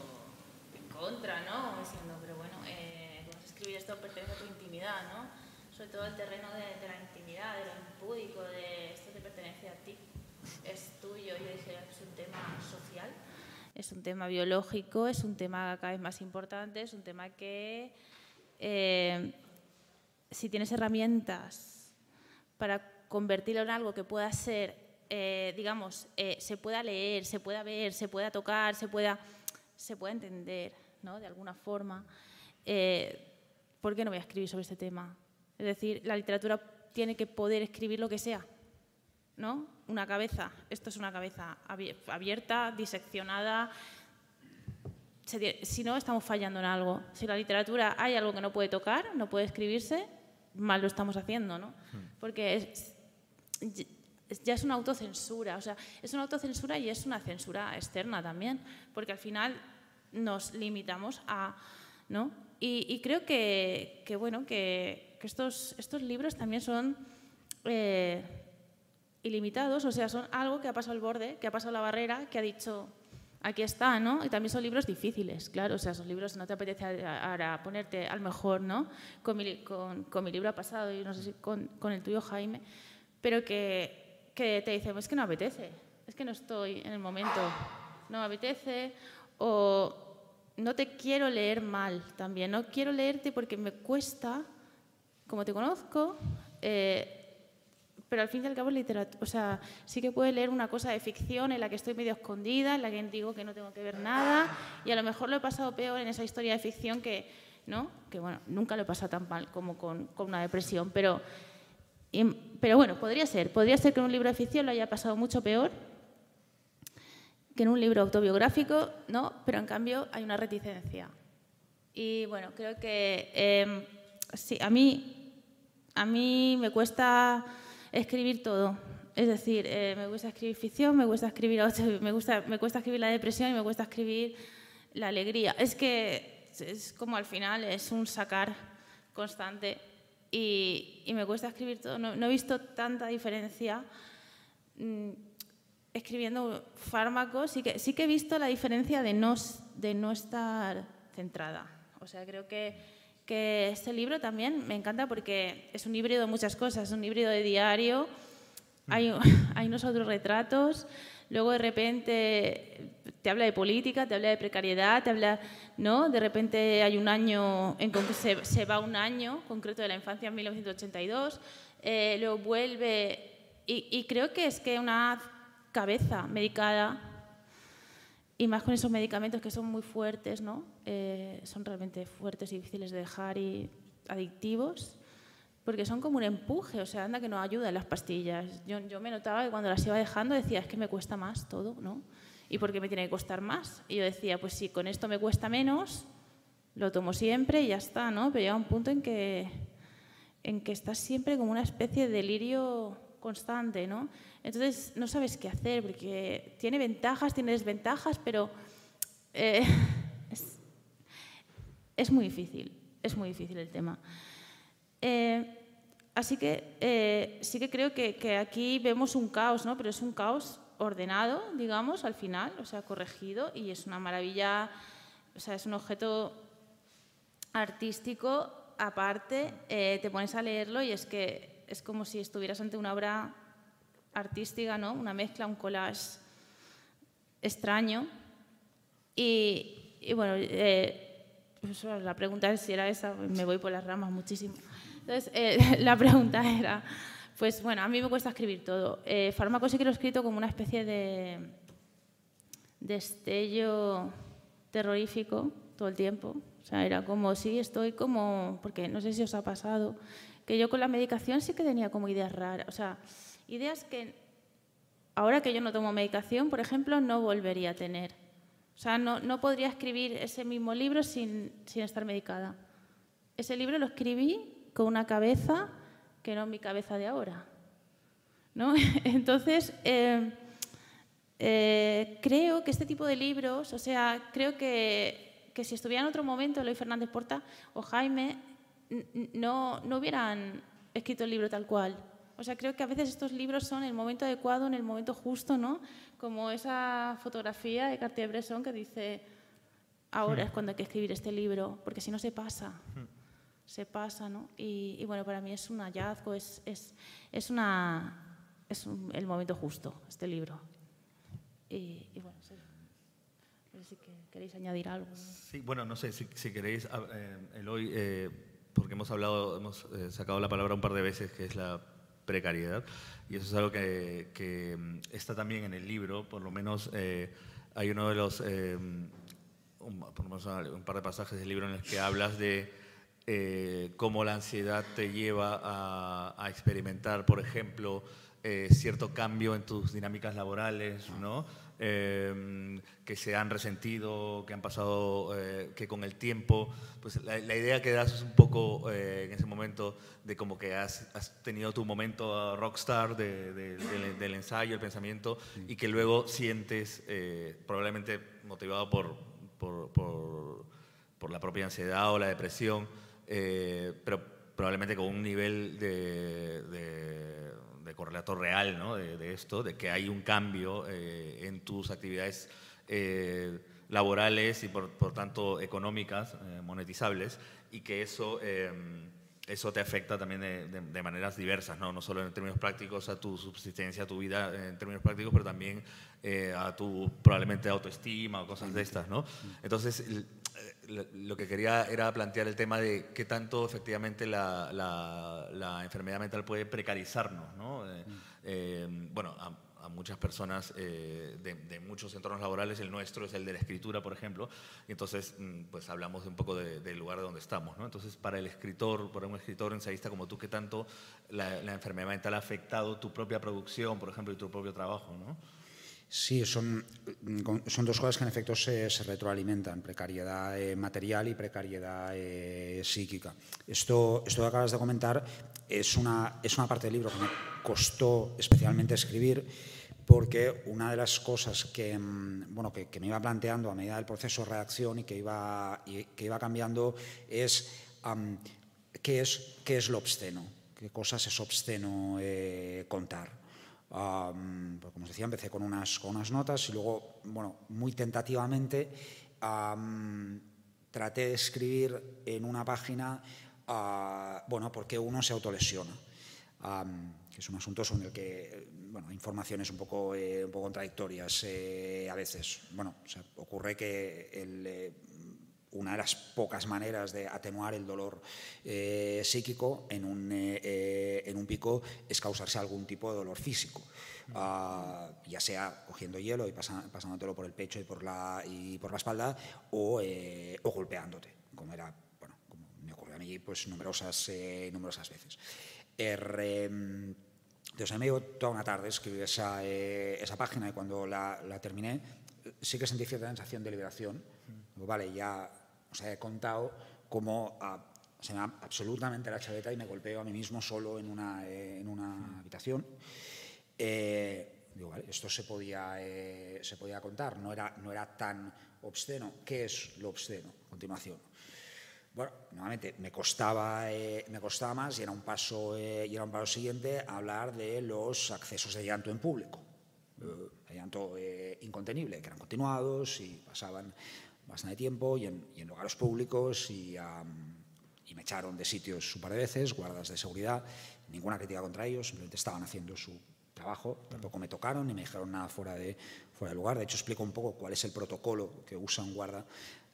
en contra, ¿no? Diciendo, pero bueno, eh, escribir esto pertenece a tu intimidad, ¿no? Sobre todo el terreno de, la intimidad, de lo impúdico, de esto te pertenece a ti, es tuyo. Yo dije, es un tema social, es un tema biológico, es un tema cada vez más importante, es un tema que eh, si tienes herramientas para convertirlo en algo que pueda ser eh, digamos, eh, se pueda leer, se pueda ver, se pueda tocar, se pueda, se pueda entender, ¿no? De alguna forma. ¿Por qué no voy a escribir sobre este tema? Es decir, la literatura tiene que poder escribir lo que sea, ¿no? Una cabeza, esto es una cabeza abierta, diseccionada. Si no, estamos fallando en algo. Si la literatura hay algo que no puede tocar, no puede escribirse, mal lo estamos haciendo, ¿no? Hmm. Porque es, ya es una autocensura, o sea, es una autocensura y es una censura externa también, porque al final nos limitamos a, ¿no? Y, creo que, bueno, que, estos, estos libros también son eh, ilimitados, o sea, son algo que ha pasado el borde, que ha pasado la barrera, que ha dicho, aquí está, ¿no? Y también son libros difíciles, claro, o sea, son libros que no te apetece ahora ponerte al mejor, ¿no? Con mi, libro ha pasado, y no sé si con, el tuyo, Jaime, pero que que te dicen, es que no apetece, es que no estoy en el momento, no me apetece, o no te quiero leer mal también, no quiero leerte porque me cuesta, como te conozco, eh, pero al fin y al cabo literatura, o sea, sí que puedo leer una cosa de ficción en la que estoy medio escondida, en la que digo que no tengo que ver nada, y a lo mejor lo he pasado peor en esa historia de ficción que, ¿no? Que bueno, nunca lo he pasado tan mal como con, con una depresión, pero pero bueno, podría ser. Podría ser que en un libro de ficción lo haya pasado mucho peor que en un libro autobiográfico, ¿no? Pero en cambio hay una reticencia. Y bueno, creo que em, sí, a mí, a mí me cuesta escribir todo. Es decir, eh, me gusta escribir ficción, me gusta escribir me gusta, me cuesta escribir la depresión y me cuesta escribir la alegría. Es que es como al final es un sacar constante y, me cuesta escribir todo. No, he visto tanta diferencia mm, escribiendo fármacos. Sí que, sí que he visto la diferencia de no, de no estar centrada. O sea, creo que, que este libro también me encanta porque es un híbrido de muchas cosas. Es un híbrido de diario, hay, <laughs> hay unos otros retratos, luego de repente te habla de política, te habla de precariedad, te habla, ¿no? De repente hay un año, en que se, se va un año concreto de la infancia en 1982, eh, luego vuelve, y, creo que es que una cabeza medicada, y más con esos medicamentos que son muy fuertes, ¿no? Eh, son realmente fuertes y difíciles de dejar y adictivos, porque son como un empuje, o sea, anda que no ayuda las pastillas. Yo, yo me notaba que cuando las iba dejando decía, es que me cuesta más todo, ¿no? ¿Y por qué me tiene que costar más? Y yo decía, pues si con esto me cuesta menos, lo tomo siempre y ya está, ¿no? Pero llega un punto en que, en que estás siempre como una especie de delirio constante, ¿no? Entonces no sabes qué hacer, porque tiene ventajas, tiene desventajas, pero eh, <laughs> es, muy difícil, es muy difícil el tema. Eh, así que eh, sí que creo que, que, aquí vemos un caos, ¿no? Pero es un caos ordenado, digamos, al final, o sea, corregido, y es una maravilla, o sea, es un objeto artístico aparte, te pones a leerlo y es que es como si estuvieras ante una obra artística, ¿no? Una mezcla, un collage extraño. Y, bueno, eh, Pues, la pregunta es si era esa, me voy por las ramas muchísimo. Entonces, eh, <laughs> la pregunta era, pues bueno, a mí me cuesta escribir todo. Eh, fármaco sí que lo he escrito como una especie de destello terrorífico todo el tiempo. O sea, era como, sí, estoy como, porque no sé si os ha pasado, que yo con la medicación sí que tenía como ideas raras. O sea, ideas que ahora que yo no tomo medicación, por ejemplo, no volvería a tener. O sea, no, no podría escribir ese mismo libro sin, sin, estar medicada. Ese libro lo escribí con una cabeza que no mi cabeza de ahora. ¿no? <laughs> Entonces, eh, eh, creo que este tipo de libros, o sea, creo que, que si estuviera en otro momento Eloy Fernández Porta o Jaime, no, no hubieran escrito el libro tal cual. O sea, creo que a veces estos libros son el momento adecuado, en el momento justo, ¿no? Como esa fotografía de Cartier-Bresson que dice, ahora es hmm. cuando hay que escribir este libro, porque si no se pasa. Hmm. Se pasa, ¿no? Y, bueno, para mí es un hallazgo, es, es, es, una, es el momento justo, este libro. Y, bueno, no sé si queréis añadir algo. Sí, bueno, no sé si, si queréis, eh, Eloy, eh, porque hemos hablado, hemos eh, sacado la palabra un par de veces, que es la precariedad. Y eso es algo que, mm, está también en el libro, por lo menos eh, hay uno de los, eh, un, par de pasajes del libro en los que hablas de eh, cómo la ansiedad te lleva a, a experimentar, por ejemplo, cierto cambio en tus dinámicas laborales, ¿no? Em, que se han resentido, que han pasado, eh, que con el tiempo, pues la, idea que das es un poco eh, en ese momento de como que has, tenido tu momento rockstar del ensayo, el pensamiento, y que luego sientes, eh, probablemente motivado por, por, por, la propia ansiedad o la depresión, pero probablemente con un nivel de de correlato real ¿no? de, esto, de que hay un cambio eh, en tus actividades eh, laborales y por, por tanto económicas, eh, monetizables, y que eso, eso te afecta también de, de, maneras diversas, ¿no? no solo en términos prácticos a tu subsistencia, a tu vida en términos prácticos, pero también a tu probablemente autoestima o cosas de estas. ¿no? Entonces, lo que quería era plantear el tema de qué tanto efectivamente la, la, enfermedad mental puede precarizarnos. ¿no? Eh, mm. eh, bueno, a, muchas personas eh, de, muchos entornos laborales, el nuestro es el de la escritura, por ejemplo, y entonces mm, pues hablamos un poco del lugar donde estamos. ¿no? Entonces, para el escritor, para un escritor ensayista como tú, ¿qué tanto la, enfermedad mental ha afectado tu propia producción, por ejemplo, y tu propio trabajo? ¿no? Sí, son, son dos cosas que en efecto se, retroalimentan, precariedad eh, material y precariedad eh, psíquica. Esto, esto que acabas de comentar es una, es una parte del libro que me costó especialmente escribir porque una de las cosas que, mm, bueno, que, me iba planteando a medida del proceso de redacción y que iba, que iba cambiando es qué, es qué es lo obsceno, qué cosas es obsceno eh, contar. Pues como os decía, empecé con unas, con unas notas y luego, bueno, muy tentativamente traté de escribir en una página, uh, bueno, por qué uno se autolesiona. que es un asunto sobre el que, bueno, informaciones un poco, eh, un poco contradictorias eh, a veces. Bueno, ocurre que el, eh, una de las pocas maneras de atenuar el dolor eh, psíquico en un, eh, eh, en un, pico es causarse algún tipo de dolor físico, ah, ya sea cogiendo hielo y pasándotelo por el pecho y por la, y por la espalda o, o golpeándote, como era, bueno, como me ocurrió a mí pues numerosas, numerosas veces. Er, entonces, a mí me dio toda una tarde escribir esa, esa página y cuando la, la, terminé sí que sentí cierta sensación de liberación. Vale, ya os he contado cómo ah, se me da absolutamente la chaveta y me golpeo a mí mismo solo en una, eh, en una habitación. Eh, digo, vale, esto se podía, eh, se podía contar, no era, no era tan obsceno. ¿Qué es lo obsceno? A continuación. Bueno, nuevamente me costaba, me costaba más y era un paso, y era un paso siguiente hablar de los accesos de llanto en público. de llanto incontenible, que eran continuados y pasaban bastante tiempo y en, y en lugares públicos y, y, me echaron de sitios un par de veces, guardas de seguridad, ninguna crítica contra ellos, simplemente estaban haciendo su trabajo, tampoco me tocaron ni me dijeron nada fuera de, fuera de lugar. De hecho, explico un poco cuál es el protocolo que usa un guarda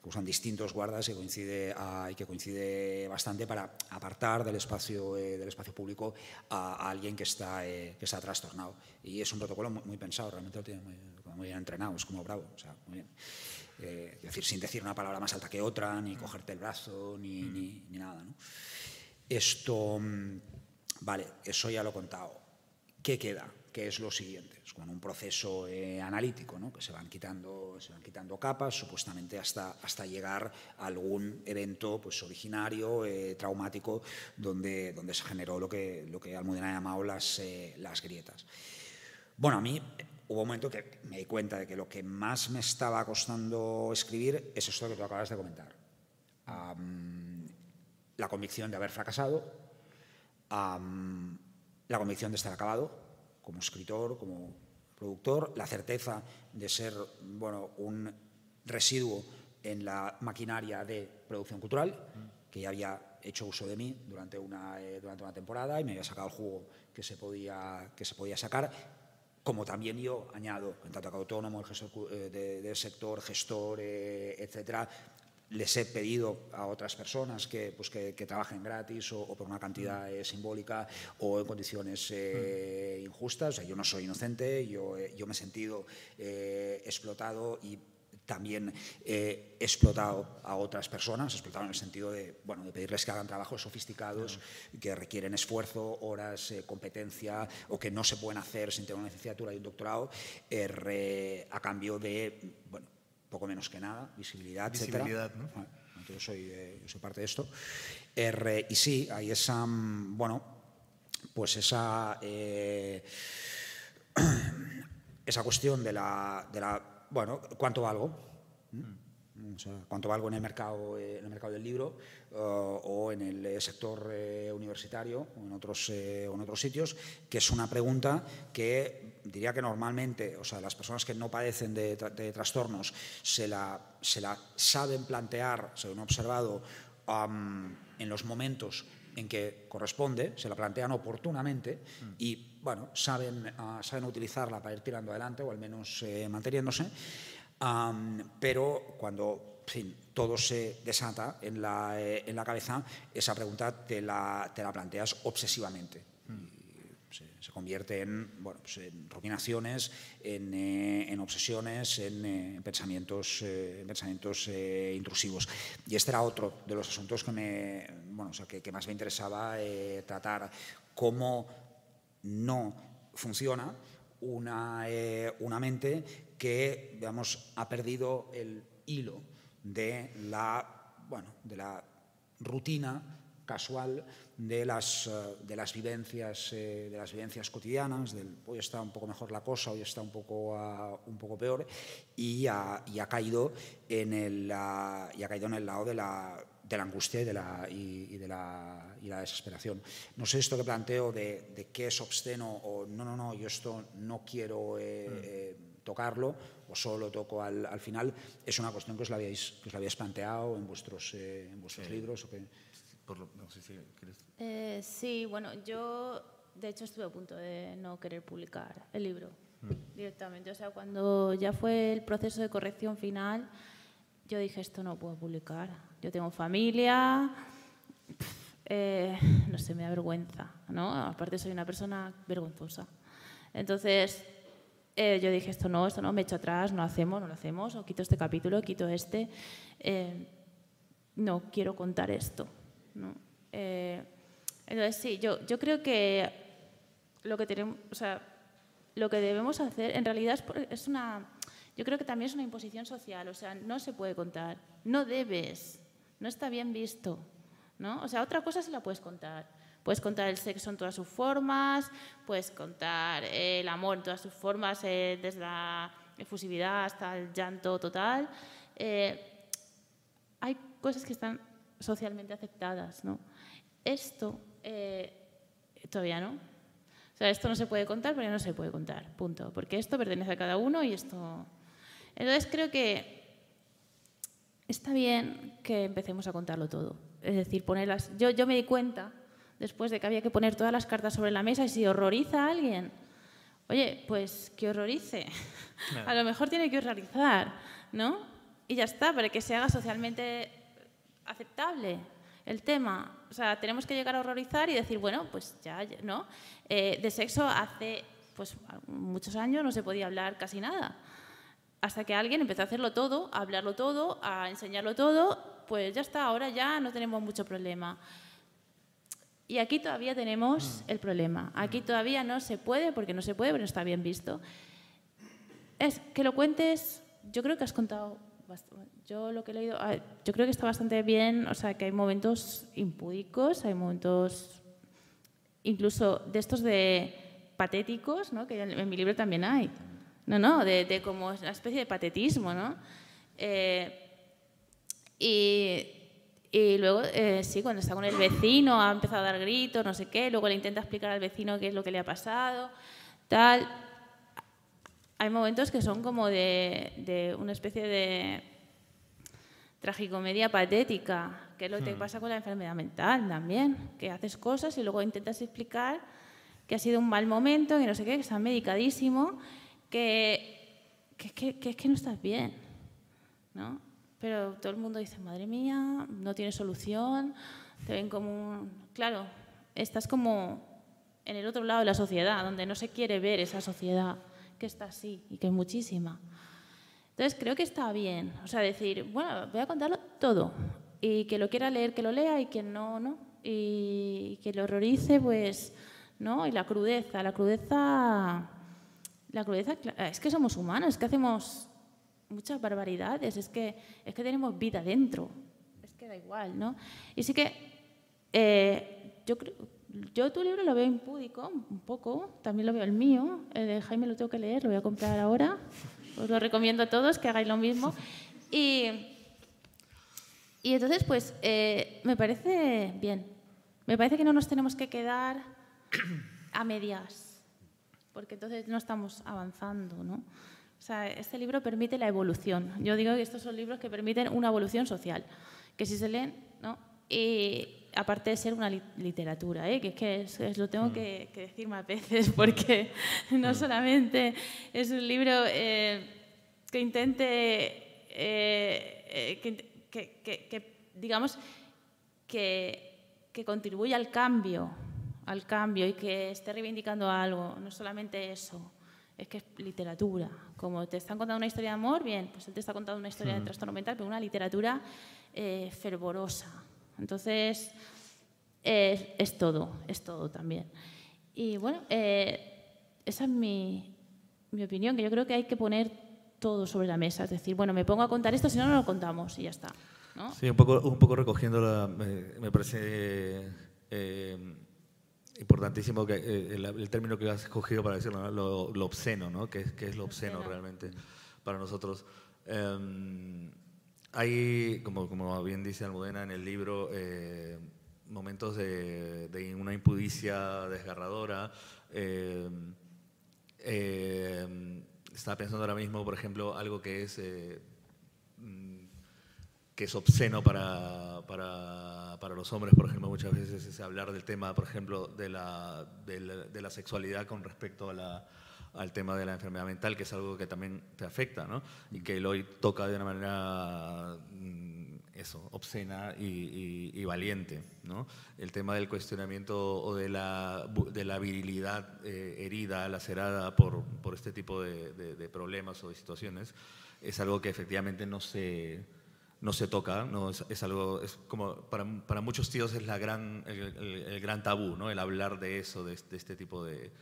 usan distintos guardas coincide, y que coincide bastante para apartar del espacio, del espacio público a, alguien que está, que está trastornado. Y es un protocolo muy, pensado, realmente lo tiene muy, muy, bien entrenado, es como bravo, o sea, muy bien. Es decir, sin decir una palabra más alta que otra, ni cogerte el brazo, ni, ni, ni nada. ¿no? Esto, mm, vale, eso ya lo he contado. ¿Qué queda? ¿Qué es lo siguiente? Es como un proceso eh, analítico, ¿no? que se van, quitando, se van quitando capas, supuestamente hasta, hasta llegar a algún evento pues, originario, eh, traumático, donde, donde se generó lo que, lo que Almudena ha llamado las, eh, las grietas. Bueno, a mí hubo un momento que me di cuenta de que lo que más me estaba costando escribir es esto que tú acabas de comentar. La convicción de haber fracasado, la convicción de estar acabado como escritor, como productor, la certeza de ser bueno, un residuo en la maquinaria de producción cultural, que ya había hecho uso de mí durante una, eh, durante una temporada y me había sacado el jugo que se podía, que se podía sacar, como también yo añado, en tanto que autónomo, el gestor eh, del sector, gestor, eh, etcétera, les he pedido a otras personas que, pues que, trabajen gratis o, por una cantidad eh, simbólica o en condiciones eh, mm. injustas. yo no soy inocente, yo, eh, yo me he sentido explotado y también he explotado a otras personas, explotado en el sentido de, bueno, de pedirles que hagan trabajos sofisticados que requieren esfuerzo, horas, competencia o que no se pueden hacer sin tener una licenciatura y un doctorado a cambio de, bueno, poco menos que nada, visibilidad, visibilidad ¿no? yo, soy, eh, soy parte de esto. Y sí, hay esa, mm, bueno, pues esa, eh, <clears throat> esa cuestión de la, de la, bueno, ¿cuánto valgo? ¿Mm? cuánto valgo en el mercado, eh, en el mercado del libro o en el sector universitario o en, otros, en otros sitios, que es una pregunta que diría que normalmente, o sea, las personas que no padecen de, trastornos se la, se la, saben plantear, se han observado en los momentos en que corresponde, se la plantean oportunamente mm. y, bueno, saben, ah, saben utilizarla para ir tirando adelante o al menos eh, manteniéndose, pero cuando todo se desata en la, eh, en la cabeza, esa pregunta te la, te la planteas obsesivamente. Se, convierte en, bueno, pues en ruminaciones, en, eh, obsesiones, en, eh, pensamientos, eh, pensamientos intrusivos. Y este era otro de los asuntos que, me, bueno, o sea, que, más me interesaba tratar, cómo no funciona una, una mente que digamos, ha perdido el hilo de la, bueno, de la rutina casual de las, eh, de las, vivencias, eh, de las vivencias cotidianas, del hoy está un poco mejor la cosa, hoy está un poco, ah, un poco peor, y ha, y ha caído en el, ah, y ha caído en el lado de la, de la angustia y de la, y, de la, y la, desesperación. No sé esto que planteo de, de, qué es obsceno o no, no, no, yo esto no quiero eh, mm. tocarlo o solo lo toco al, al, final, es una cuestión que os la habéis, que os la habéis planteado en vuestros, en vuestros libros. O que, eh, sí, bueno, yo de hecho estuve a punto de no querer publicar el libro mm. directamente. O sea, cuando ya fue el proceso de corrección final, yo dije, esto no puedo publicar. Yo tengo familia, eh, no sé, me da vergüenza, ¿no? Aparte soy una persona vergonzosa. Entonces, eh, yo dije, esto no, esto no, me echo atrás, no hacemos, no lo hacemos, o quito este capítulo, quito este. no quiero contar esto. ¿No? Eh, entonces, sí, yo, creo que lo que tenemos, o sea, lo que debemos hacer en realidad es, una, yo creo que también es una imposición social, o sea, no se puede contar, no debes, no está bien visto, ¿no? O sea, otra cosa sí la puedes contar. Puedes contar el sexo en todas sus formas, puedes contar el amor en todas sus formas, eh, desde la efusividad hasta el llanto total. Eh, hay cosas que están socialmente aceptadas. ¿no? Esto eh, todavía no. O sea, esto no se puede contar porque no se puede contar, punto. Porque esto pertenece a cada uno y esto... Entonces creo que está bien que empecemos a contarlo todo. Es decir, ponerlas... Yo, yo me di cuenta después de que había que poner todas las cartas sobre la mesa y si horroriza a alguien, oye, pues que horrorice. a lo mejor tiene que horrorizar, ¿no? Y ya está, para que se haga socialmente aceptable el tema. O sea, tenemos que llegar a horrorizar y decir, bueno, pues ya, ¿no? Eh, de sexo hace pues, muchos años no se podía hablar casi nada. Hasta que alguien empezó a hacerlo todo, a hablarlo todo, a enseñarlo todo, pues ya está, ahora ya no tenemos mucho problema. Y aquí todavía tenemos el problema. Aquí todavía no se puede, porque no se puede, pero no está bien visto. Es que lo cuentes, yo creo que has contado yo lo que he leído, ah, yo creo que está bastante bien, o sea, que hay momentos impúdicos, hay momentos incluso de estos de patéticos, ¿no? que en mi libro también hay, no, no, de, como una especie de patetismo, ¿no? Eh, y, y, luego, eh, sí, cuando está con el vecino, ha empezado a dar gritos, no sé qué, luego le intenta explicar al vecino qué es lo que le ha pasado, tal. Hay momentos que son como de, de una especie de tragicomedia patética, que es lo que hmm. pasa con la enfermedad mental también, que haces cosas y luego intentas explicar que ha sido un mal momento, que no sé qué, que está medicadísimo, que, que, que, es que no estás bien, ¿no? Pero todo el mundo dice, madre mía, no tiene solución, te ven como un... Claro, estás como en el otro lado de la sociedad, donde no se quiere ver esa sociedad que está así y que es muchísima. Entonces creo que está bien, o sea, decir, bueno, voy a contarlo todo y que lo quiera leer, que lo lea y quien no, no. Y que lo horrorice, pues, ¿no? Y la crudeza, la crudeza, la crudeza, es que somos humanos, es que hacemos muchas barbaridades, es que, es que tenemos vida dentro, es que da igual, ¿no? Y sí que eh, yo creo, yo tu libro lo veo impúdico, un poco, también lo veo el mío, el de Jaime lo tengo que leer, lo voy a comprar ahora. Os lo recomiendo a todos que hagáis lo mismo. Y, y entonces, pues, eh, me parece bien. Me parece que no nos tenemos que quedar a medias, porque entonces no estamos avanzando, ¿no? O sea, este libro permite la evolución. Yo digo que estos son libros que permiten una evolución social, que si se leen, ¿no? Aparte de ser una literatura, ¿eh? que es que es, lo tengo mm. que, decir más veces, <laughs> porque no mm. solamente es un libro eh, que intente, eh, que, digamos, que, que contribuya al cambio, al cambio y que esté reivindicando algo, no solamente eso, es que es literatura. Como te están contando una historia de amor, bien, pues él te está contando una historia de mm. trastorno mental, pero una literatura fervorosa entonces, es todo, es todo también. Y bueno, eh, esa es mi, mi, opinión, que yo creo que hay que poner todo sobre la mesa. Es decir, bueno, me pongo a contar esto, si no, no lo contamos y ya está. Sí, un poco, un poco recogiendo, la, me, parece eh, importantísimo que, eh, el, término que has escogido para decirlo, lo, obsceno, ¿no? que, que es lo obsceno, realmente para nosotros. Em, hay, como, como bien dice Almudena en el libro, eh, momentos de, una impudicia desgarradora. Eh, eh, estaba pensando ahora mismo, por ejemplo, algo que es, mm, que es obsceno para, para, para, los hombres, por ejemplo, muchas veces es hablar del tema, por ejemplo, de la, de la sexualidad con respecto a la, al tema de la enfermedad mental, que es algo que también te afecta, ¿no? Y que él hoy toca de una manera, mm, eso, obscena y, valiente, ¿no? El tema del cuestionamiento o de la, de la virilidad eh, herida, lacerada por, por este tipo de, problemas o de situaciones, es algo que efectivamente no se, no se toca, ¿no? Es, algo, es como para, para, muchos tíos es la gran, el, gran tabú, ¿no? El hablar de eso, de este tipo de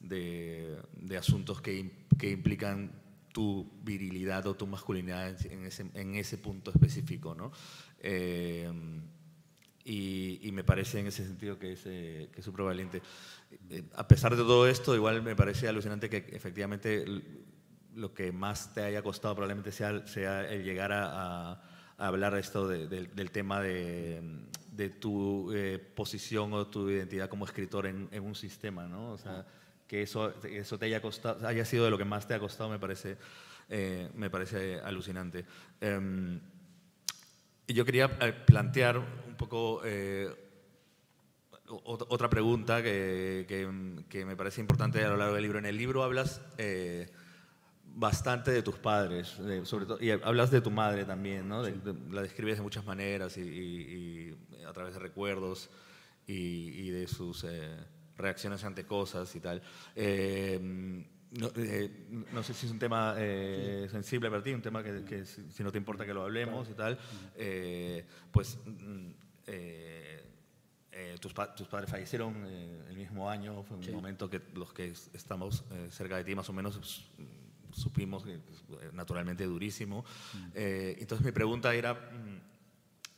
de, asuntos que, que, implican tu virilidad o tu masculinidad en ese, en ese punto específico. ¿no? Eh, y, me parece en ese sentido que es eh, súper valiente. Eh, a pesar de todo esto, igual me parece alucinante que efectivamente lo que más te haya costado probablemente sea, sea el llegar a, a, hablar esto del tema de, de tu posición o tu identidad como escritor en, en un sistema, ¿no? O sea, que eso, eso te haya, costado, haya sido de lo que más te ha costado me parece, eh, me parece alucinante. Em, y yo quería eh, plantear un poco eh, otra pregunta que, que, me parece importante a lo largo del libro. En el libro hablas bastante de tus padres, sobre todo, y hablas de tu madre también, ¿no? la describes de muchas maneras y, a través de recuerdos y, de sus eh, reacciones ante cosas y tal. Eh, eh, no, sé si es un tema sensible para ti, un tema que, si, no te importa que lo hablemos y tal, pues mm, tus, tus, padres fallecieron el mismo año, fue un momento que los que estamos cerca de ti más o menos supimos que eh, naturalmente durísimo. Mm. Eh, entonces mi pregunta era, mm,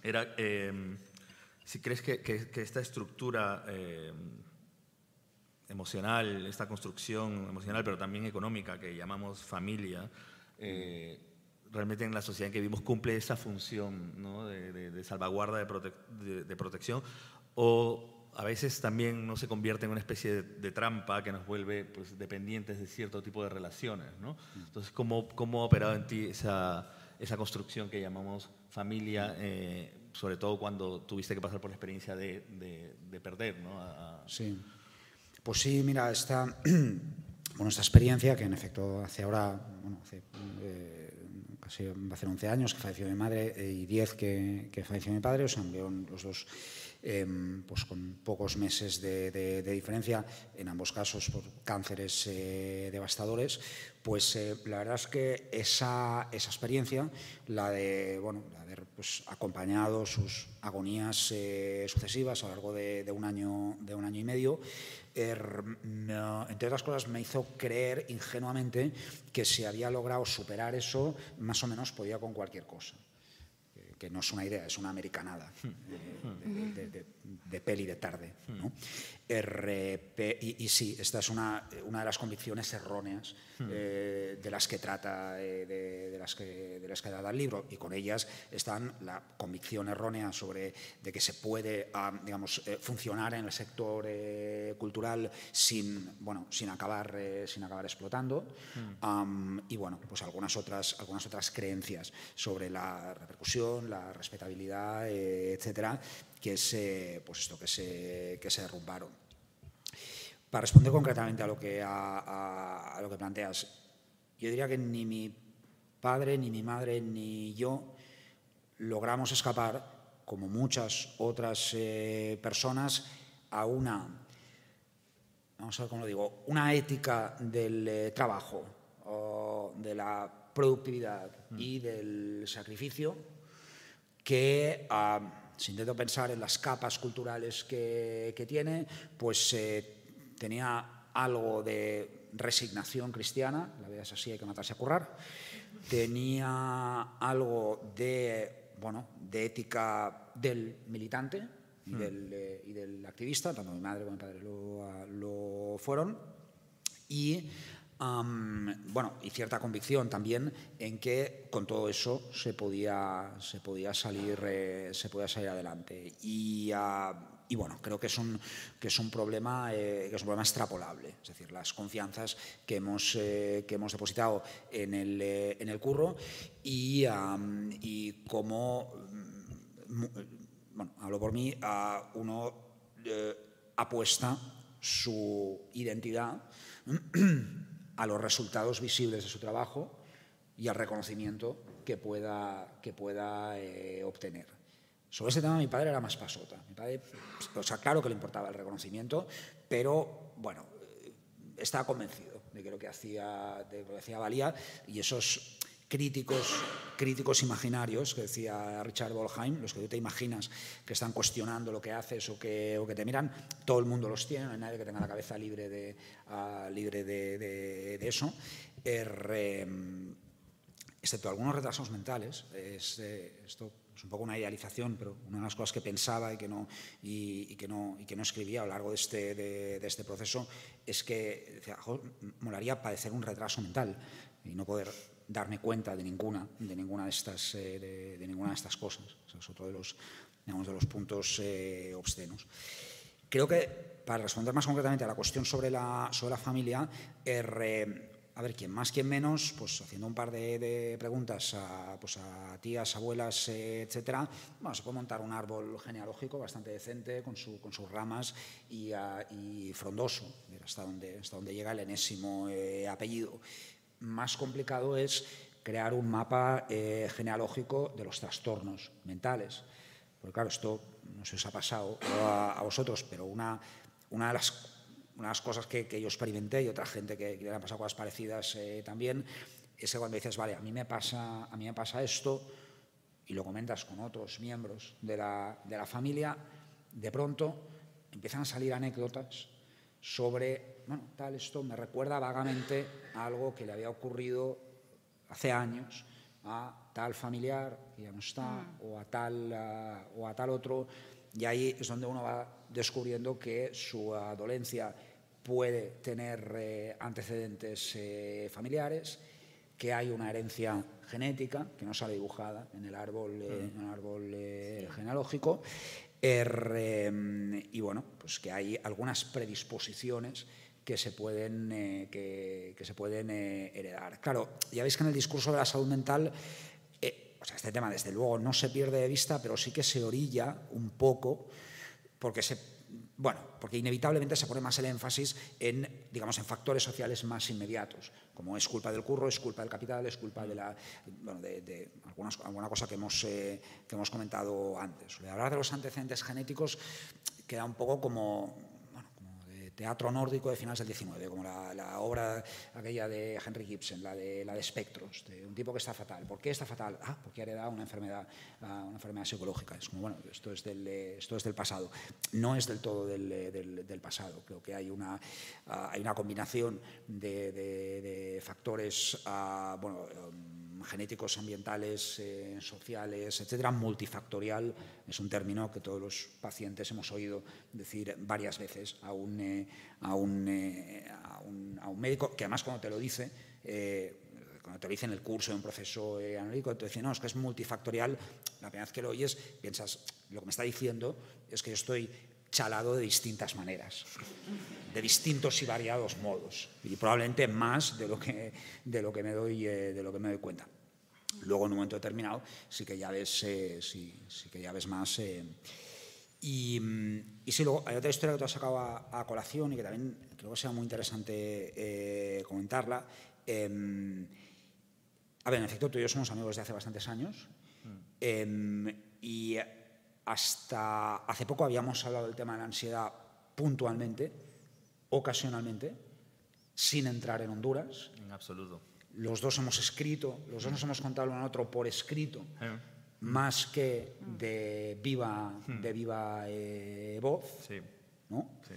era em, si crees que, que, esta estructura em, emocional, esta construcción emocional, pero también económica que llamamos familia, eh, realmente en la sociedad en que vivimos cumple esa función ¿no? de, de, salvaguarda, de, de protección, o a veces también no se convierte en una especie de, trampa que nos vuelve pues, dependientes de cierto tipo de relaciones. ¿no? Entonces, ¿cómo, ¿cómo, ha operado en ti esa, esa construcción que llamamos familia, eh, sobre todo cuando tuviste que pasar por la experiencia de, de, perder? ¿no? Sí. Pues sí, mira, esta, <clears throat> bueno, esta experiencia que en efecto hace ahora, bueno, hace, eh, casi va a ser 11 años que falleció mi madre eh, y 10 que, que falleció mi padre, o sea, los dos Em, pues con pocos meses de, diferencia, en ambos casos por cánceres eh, devastadores, pues eh, la verdad es que esa, esa, experiencia, la de, bueno, haber pues, acompañado sus agonías eh, sucesivas a lo largo de, un año, de un año y medio, er, entre otras cosas me hizo creer ingenuamente que si había logrado superar eso, más o menos podía con cualquier cosa que no es una idea, es una americanada de, peli de tarde. ¿no? RP, y, sí, esta es una, una de las convicciones erróneas hmm. eh, de las que trata, eh, de, las que, de las que da el libro, y con ellas están la convicción errónea sobre de que se puede, ah, digamos, eh, funcionar en el sector cultural sin, bueno, sin, acabar, sin acabar explotando, hmm. y bueno, pues algunas otras, algunas otras creencias sobre la repercusión, la respetabilidad, etcétera, que se, pues esto, que se, que se derrumbaron. Para responder concretamente a lo, que, a, lo que planteas, yo diría que ni mi padre, ni mi madre, ni yo logramos escapar, como muchas otras eh, personas, a una, vamos a ver cómo lo digo, una ética del eh, trabajo, o de la productividad y mm. del sacrificio que ah, si intento pensar en las capas culturales que, tiene, pues eh, tenía algo de resignación cristiana, la vida es así, hay que matarse a currar, tenía algo de, bueno, de ética del militante y, hmm. del, eh, y del, activista, tanto mi madre como mi padre lo, lo fueron, y bueno, y cierta convicción también en que con todo eso se podía, se podía, salir, eh, se podía salir adelante. Y, ah, y, bueno, creo que es un, que es un, problema, eh, que es un problema extrapolable, es decir, las confianzas que hemos, eh, que hemos depositado en el, en el curro y, y cómo, mm, bueno, hablo por mí, uno apuesta su identidad <clears throat> a los resultados visibles de su trabajo y al reconocimiento que pueda, que pueda eh, obtener. Sobre ese tema mi padre era más pasota. Mi padre, o sea, claro que le importaba el reconocimiento, pero bueno, eh, estaba convencido de que lo que hacía, de lo que hacía valía y esos críticos, críticos imaginarios, que decía Richard Bolheim, los que tú te imaginas que están cuestionando lo que haces o que, o que te miran, todo el mundo los tiene, no hay nadie que tenga la cabeza libre de, uh, libre de, de, eso. Er, eh, excepto algunos retrasos mentales, es, eh, esto es un poco una idealización, pero una de las cosas que pensaba y que no, y, que no, y que no escribía a lo largo de este, de este proceso es que decía, molaría padecer un retraso mental y no poder darme cuenta de ninguna de ninguna de estas eh, de, ninguna de estas cosas. Es otro de los digamos, de los puntos eh, obscenos. Creo que para responder más concretamente a la cuestión sobre la sobre la familia er, a ver quién más quién menos pues haciendo un par de, preguntas a, pues a tías abuelas eh, etcétera bueno, se puede montar un árbol genealógico bastante decente con su con sus ramas y, a, y frondoso hasta donde hasta donde llega el enésimo apellido más complicado es crear un mapa eh, genealógico de los trastornos mentales. Porque claro, esto no si os ha pasado a, vosotros, pero una, una, de las, unas cosas que, yo experimenté y otra gente que, le han pasado cosas parecidas eh, también, es que cuando dices, vale, a mí, me pasa, a mí me pasa esto, y lo comentas con otros miembros de la, de la familia, de pronto empiezan a salir anécdotas sobre, bueno, tal, esto me recuerda vagamente a algo que le había ocurrido hace años a tal familiar que ya no está mm. o, a tal, o a tal otro. Y ahí es donde uno va descubriendo que su dolencia puede tener eh, antecedentes eh, familiares, que hay una herencia genética que no sale dibujada en el árbol, eh, mm. en el árbol genealógico, er, y bueno, pues que hay algunas predisposiciones que se pueden, eh, que, se pueden eh, heredar. Claro, ya veis que en el discurso de la salud mental, eh, o sea, este tema desde luego no se pierde de vista, pero sí que se orilla un poco, porque se bueno, porque inevitablemente se pone más el énfasis en, digamos, en factores sociales más inmediatos, como es culpa del curro, es culpa del capital, es culpa de, la, bueno, de, alguna cosa que hemos, que hemos comentado antes. Hablar de los antecedentes genéticos queda un poco como teatro nórdico de finales del 19, como la, obra aquella de Henry Gibson, la de, la de espectros, de un tipo que está fatal. ¿Por qué está fatal? Ah, porque ha heredado una enfermedad, ah, una enfermedad psicológica. Es como, bueno, esto es del, esto es del pasado. No es del todo del, del, pasado. Creo que hay una, ah, hay una combinación de, de, factores, uh, bueno, genéticos, ambientales, eh, sociales, etcétera, multifactorial, es un término que todos los pacientes hemos oído decir varias veces a un, eh, eh, a un, a un médico, que además cuando te lo dice, cuando te lo dice en el curso de un proceso analítico, te dice, no, es que es multifactorial, la primera vez que lo oyes piensas, lo que me está diciendo es que yo estoy chalado de distintas maneras, de distintos y variados modos, y probablemente más de lo que, de lo que, me, doy, eh, de lo que me doy cuenta. Luego, en un momento determinado, sí que ya ves, eh, sí, que ya ves más. Eh, y, mm, y sí, luego hay otra historia que tú has sacado a, colación y que también creo que sea muy interesante comentarla. Em, a ver, en efecto, tú y yo somos amigos de hace bastantes años. Mm. Em, y hasta hace poco habíamos hablado del tema de la ansiedad puntualmente, ocasionalmente, sin entrar en Honduras. En absoluto. Los dos hemos escrito, los dos nos hemos contado uno a otro por escrito, eh. más que de viva, hmm. de viva eh, voz. Sí. ¿no? Sí.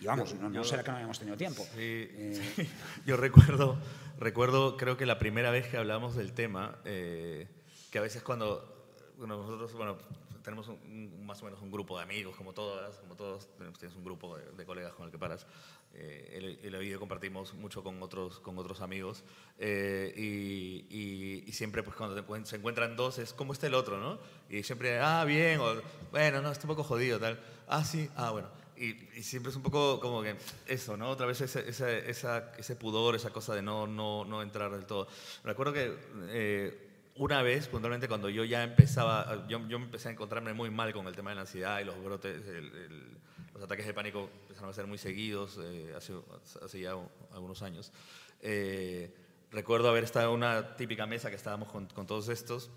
Y vamos, no, será que no habíamos tenido tiempo. Sí, eh, <laughs> Yo recuerdo, recuerdo, creo que la primera vez que hablamos del tema, que a veces cuando nosotros, bueno, tenemos más o menos un grupo de amigos, como todas, como todos, tienes un grupo de, colegas con el que paras. Eh, el, el compartimos mucho con otros, con otros amigos eh, y, y, siempre pues cuando se encuentran dos es ¿cómo está el otro? ¿no? Y siempre, ah, bien, o bueno, no, está un poco jodido, tal. Ah, sí, ah, bueno. Y, siempre es un poco como que eso, ¿no? Otra vez ese, esa, ese pudor, esa cosa de no, no, no entrar del todo. Recuerdo que eh, una vez, puntualmente, cuando yo ya empezaba, yo, yo, empecé a encontrarme muy mal con el tema de la ansiedad y los brotes, los ataques de pánico empezaron a ser muy seguidos eh, hace, hace, ya algunos años. Eh, recuerdo haber estado en una típica mesa que estábamos con, con todos estos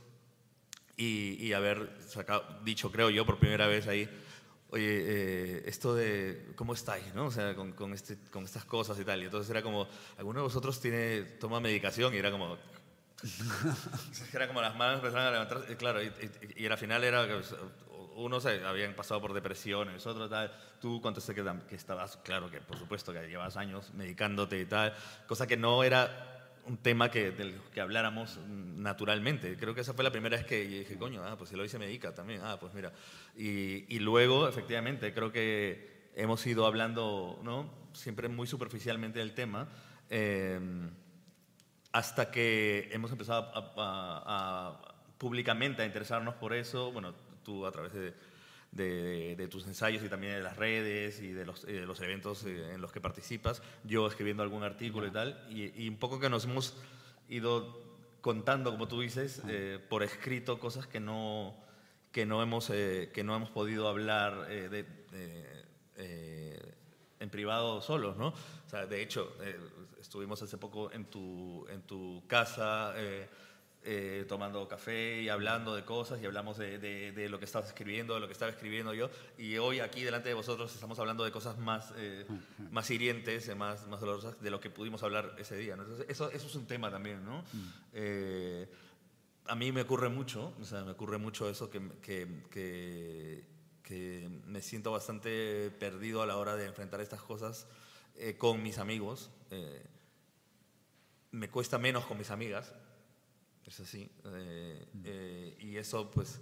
y, y haber sacado, dicho, creo yo, por primera vez ahí, oye, eh, esto de cómo estáis, ¿no? O sea, con, con, este, con estas cosas y tal. Y entonces era como, ¿alguno de vosotros tiene, toma medicación? Y era como, era como las manos empezaron a levantar, claro, y, y, al final era que unos habían pasado por depresiones, otros tal, tú contesté que, que estabas, claro que por supuesto que llevas años medicándote y tal, cosa que no era un tema que, del que habláramos naturalmente. Creo que esa fue la primera vez que dije, coño, ah, pues si lo hice medica también, ah, pues mira. Y, y luego, efectivamente, creo que hemos ido hablando, ¿no? Siempre muy superficialmente del tema. Eh, hasta que hemos empezado a, públicamente a interesarnos por eso, bueno, tú a través de, de, tus ensayos y también de las redes y de los, de los, eventos eh, en los que participas, yo escribiendo algún artículo y tal, y, un poco que nos hemos ido contando, como tú dices, eh, por escrito cosas que no, que no, hemos, eh, que no hemos podido hablar de, en privado solos, ¿no? O sea, de hecho, eh, estuvimos hace poco en tu, en tu casa eh, eh, tomando café y hablando de cosas y hablamos de, de, lo que estabas escribiendo, de lo que estaba escribiendo yo. Y hoy aquí delante de vosotros estamos hablando de cosas más, más hirientes, más, más dolorosas de lo que pudimos hablar ese día. ¿no? eso, eso es un tema también, ¿no? Mm. a mí me ocurre mucho, o sea, me ocurre mucho eso que, que, que, que me siento bastante perdido a la hora de enfrentar estas cosas eh, con mis amigos. Eh, me cuesta menos con mis amigas, es así. Eh, y eso, pues,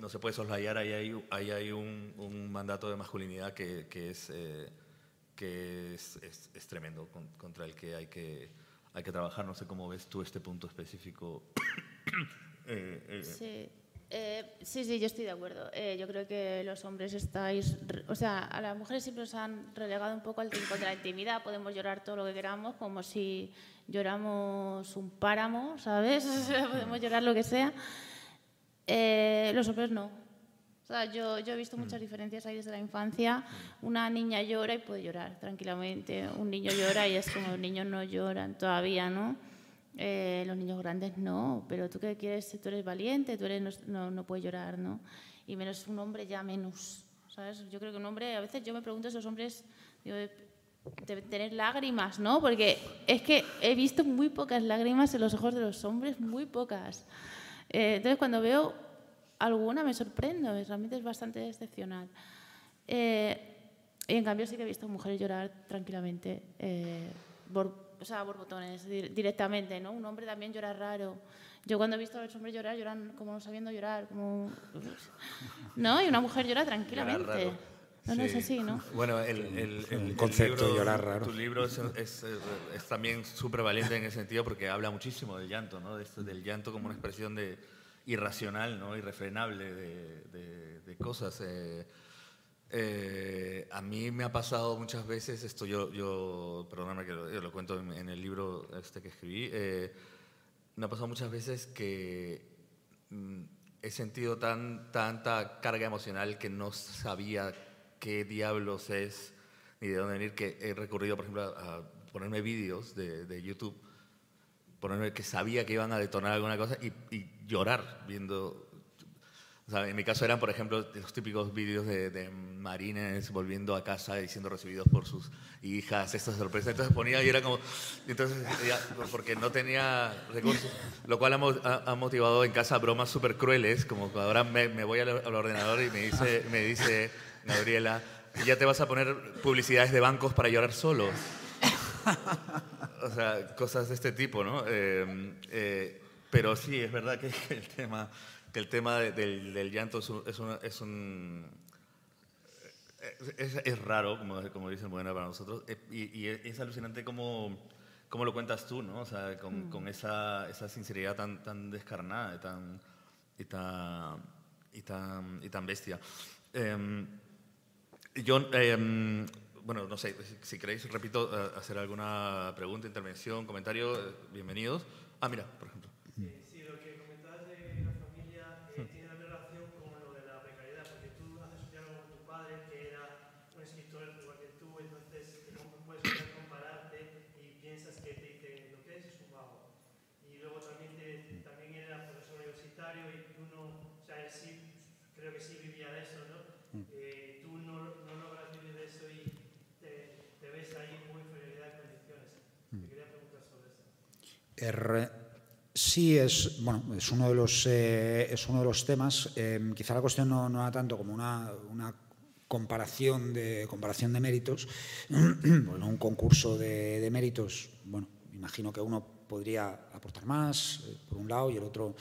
no se puede soslayar. Ahí hay, ahí hay un, un, mandato de masculinidad que, que es, que es, es, tremendo, contra el que hay, que hay que trabajar. No sé cómo ves tú este punto específico. <coughs> sí. Eh, sí, sí, yo estoy de acuerdo. Eh, yo creo que los hombres estáis, o sea, a las mujeres siempre nos han relegado un poco al tiempo de la intimidad. Podemos llorar todo lo que queramos, como si lloramos un páramo, ¿sabes? <laughs> Podemos llorar lo que sea. Eh, los hombres no. O sea, yo, yo he visto muchas diferencias ahí desde la infancia. Una niña llora y puede llorar tranquilamente. Un niño llora y es como los niños no lloran todavía, ¿no? Eh, los niños grandes no, pero tú que quieres, tú eres valiente, tú eres, no, no, puedes llorar, ¿no? Y menos un hombre ya menos, ¿sabes? Yo creo que un hombre, a veces yo me pregunto, esos hombres deben tener lágrimas, ¿no? Porque es que he visto muy pocas lágrimas en los ojos de los hombres, muy pocas. Eh, entonces cuando veo alguna me sorprendo, realmente es bastante excepcional. Eh, y en cambio sí que he visto mujeres llorar tranquilamente por o sea, borbotones directamente, ¿no? Un hombre también llora raro. Yo cuando he visto a los hombres llorar, lloran como no sabiendo llorar, como... <laughs> ¿No? Y una mujer llora tranquilamente. No, no es así, ¿no? Bueno, el, el, concepto de llorar raro. Tu libro es, es, es también súper valiente en ese sentido porque habla muchísimo del llanto, ¿no? del llanto como una expresión de irracional, ¿no? Irrefrenable de, de, de cosas. Eh, eh, a mí me ha pasado muchas veces, esto yo, yo perdóname que lo, cuento en, el libro este que escribí, eh, me ha pasado muchas veces que mm, he sentido tan, tanta carga emocional que no sabía qué diablos es ni de dónde venir, que he recurrido, por ejemplo, a, ponerme vídeos de, YouTube, ponerme que sabía que iban a detonar alguna cosa y llorar viendo en mi caso eran, por ejemplo, los típicos vídeos de, marines volviendo a casa y siendo recibidos por sus hijas, estas sorpresas. Entonces ponía y era como, entonces, porque no tenía recursos, lo cual ha, motivado en casa bromas súper crueles, como ahora me, voy al, ordenador y me dice, me dice Gabriela, ya te vas a poner publicidades de bancos para llorar solo. O sea, cosas de este tipo, ¿no? Eh, eh, pero sí, es verdad que el tema el tema del, del, llanto es, un, es, un, es, raro, como, como dicen bueno para nosotros, eh, y, es alucinante como, como lo cuentas tú, ¿no? O sea, con, mm. con esa, esa, sinceridad tan, tan descarnada y tan, y tan, y tan, y tan bestia. Em, yo, em, bueno, no sé, si queréis, repito, eh, hacer alguna pregunta, intervención, comentario, eh, bienvenidos. Ah, mira, por ejemplo. Sí es, bueno, es, uno, de los, eh, es uno de los temas. Em, quizá la cuestión no, no era tanto como una, una comparación, de, comparación de méritos. <clears throat> bueno, un concurso de, de, méritos, bueno, imagino que uno podría aportar más eh, por un lado y el otro,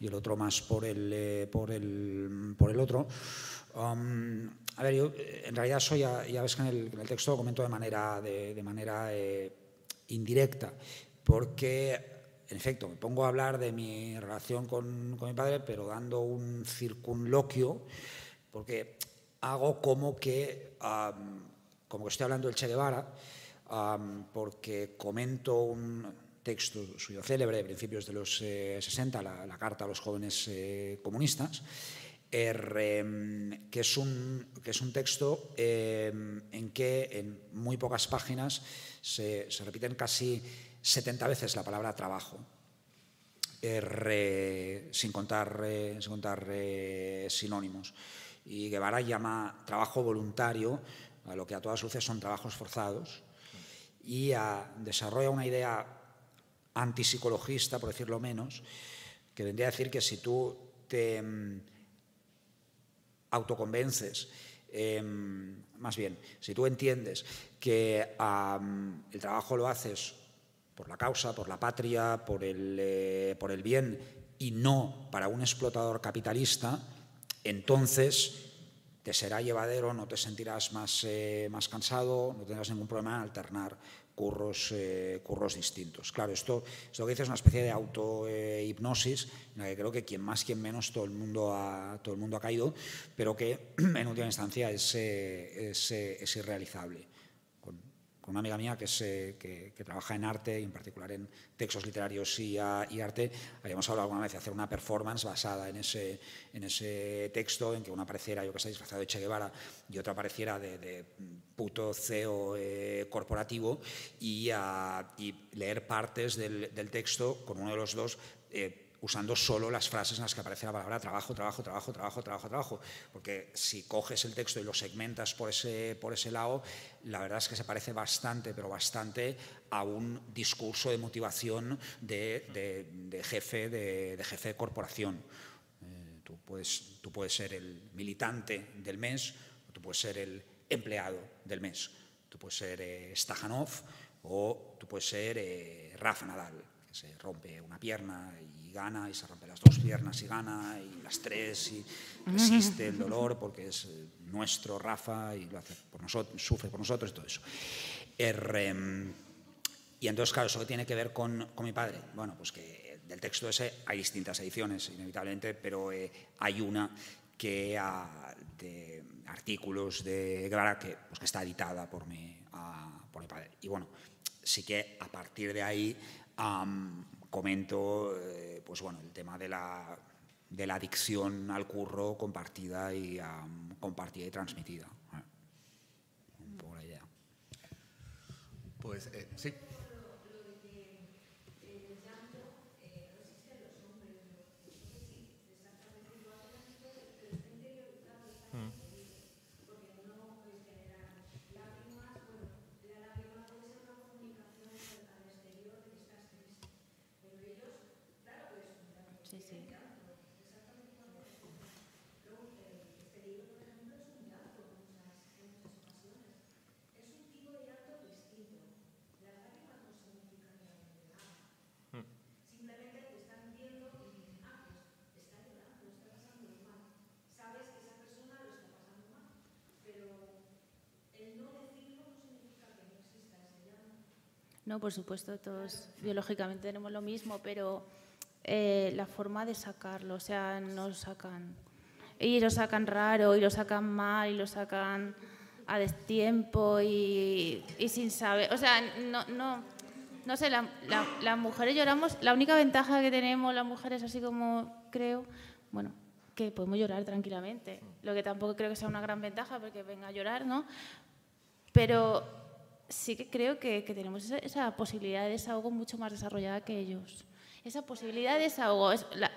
y el otro más por el, eh, por el, por el otro. Um, a ver, yo en realidad soy, ya, ves que en el, en el, texto lo comento de manera, de manera indirecta porque, en efecto, me pongo a hablar de mi relación con, mi padre, pero dando un circunloquio, porque hago como que, como que estoy hablando del Che Guevara, porque comento un texto suyo célebre de principios de los 60, eh, la, Carta a los Jóvenes eh, Comunistas, que, es un, que es un texto en que en muy pocas páginas se, repiten casi 70 veces la palabra trabajo, sin contar, sin contar sinónimos. Y Guevara llama trabajo voluntario a lo que a todas luces son trabajos forzados y desarrolla una idea antipsicologista, por decirlo menos, que vendría a decir que si tú te mm, autoconvences, em, más bien, si tú entiendes que el trabajo lo haces por la causa, por la patria, por el, eh, por el bien y no para un explotador capitalista, entonces te será llevadero, no te sentirás más, eh, más cansado, no tendrás ningún problema en alternar curros, eh, curros distintos. Claro, esto, esto que dices es una especie de auto-hipnosis en la que creo que quien más, quien menos, todo el mundo ha, todo el mundo ha caído, pero que <clears throat> en última instancia es, es, es irrealizable una amiga mía que, que, trabaja en arte y en particular en textos literarios y, arte, habíamos hablado alguna vez de hacer una performance basada en ese, en ese texto, en que una apareciera, yo que sé, disfrazado de Che Guevara y otra apareciera de, puto CEO eh, corporativo y, leer partes del, texto con uno de los dos. Eh, usando solo las frases en las que aparece la palabra trabajo, trabajo, trabajo, trabajo, trabajo, trabajo. Porque si coges el texto y lo segmentas por ese, por ese lado, la verdad es que se parece bastante, pero bastante a un discurso de motivación de, jefe, de, jefe de corporación. Eh, tú, puedes, tú puedes ser el militante del mes o tú puedes ser el empleado del mes. Tú puedes ser eh, Stajanov o tú puedes ser eh, Rafa Nadal, que se rompe una pierna y gana y se rompe las dos piernas y gana y las tres y resiste el dolor porque es eh, nuestro Rafa y lo hace por nosotros, sufre por nosotros y todo eso. Er, y entonces, claro, eso tiene que ver con, con, mi padre. Bueno, pues que del texto ese hay distintas ediciones, inevitablemente, pero eh, hay una que de artículos de Guevara que, pues, que está editada por mi, por mi padre. Y bueno, sí que a partir de ahí comento eh, pues bueno, el tema de la, de la adicción al curro compartida y, compartida y transmitida. Un poco la idea. Pues eh, sí. No, por supuesto, todos biológicamente tenemos lo mismo, pero eh, la forma de sacarlo, o sea, no sacan. Y lo sacan raro, y lo sacan mal, y lo sacan a destiempo y sin saber. O sea, no, no, no sé, las mujeres lloramos. La única ventaja que tenemos las mujeres, así como creo, bueno, que podemos llorar tranquilamente. Lo que tampoco creo que sea una gran ventaja porque venga a llorar, ¿no? Pero sí que creo que, tenemos esa, posibilidad de desahogo mucho más desarrollada que ellos. Esa posibilidad de desahogo, la,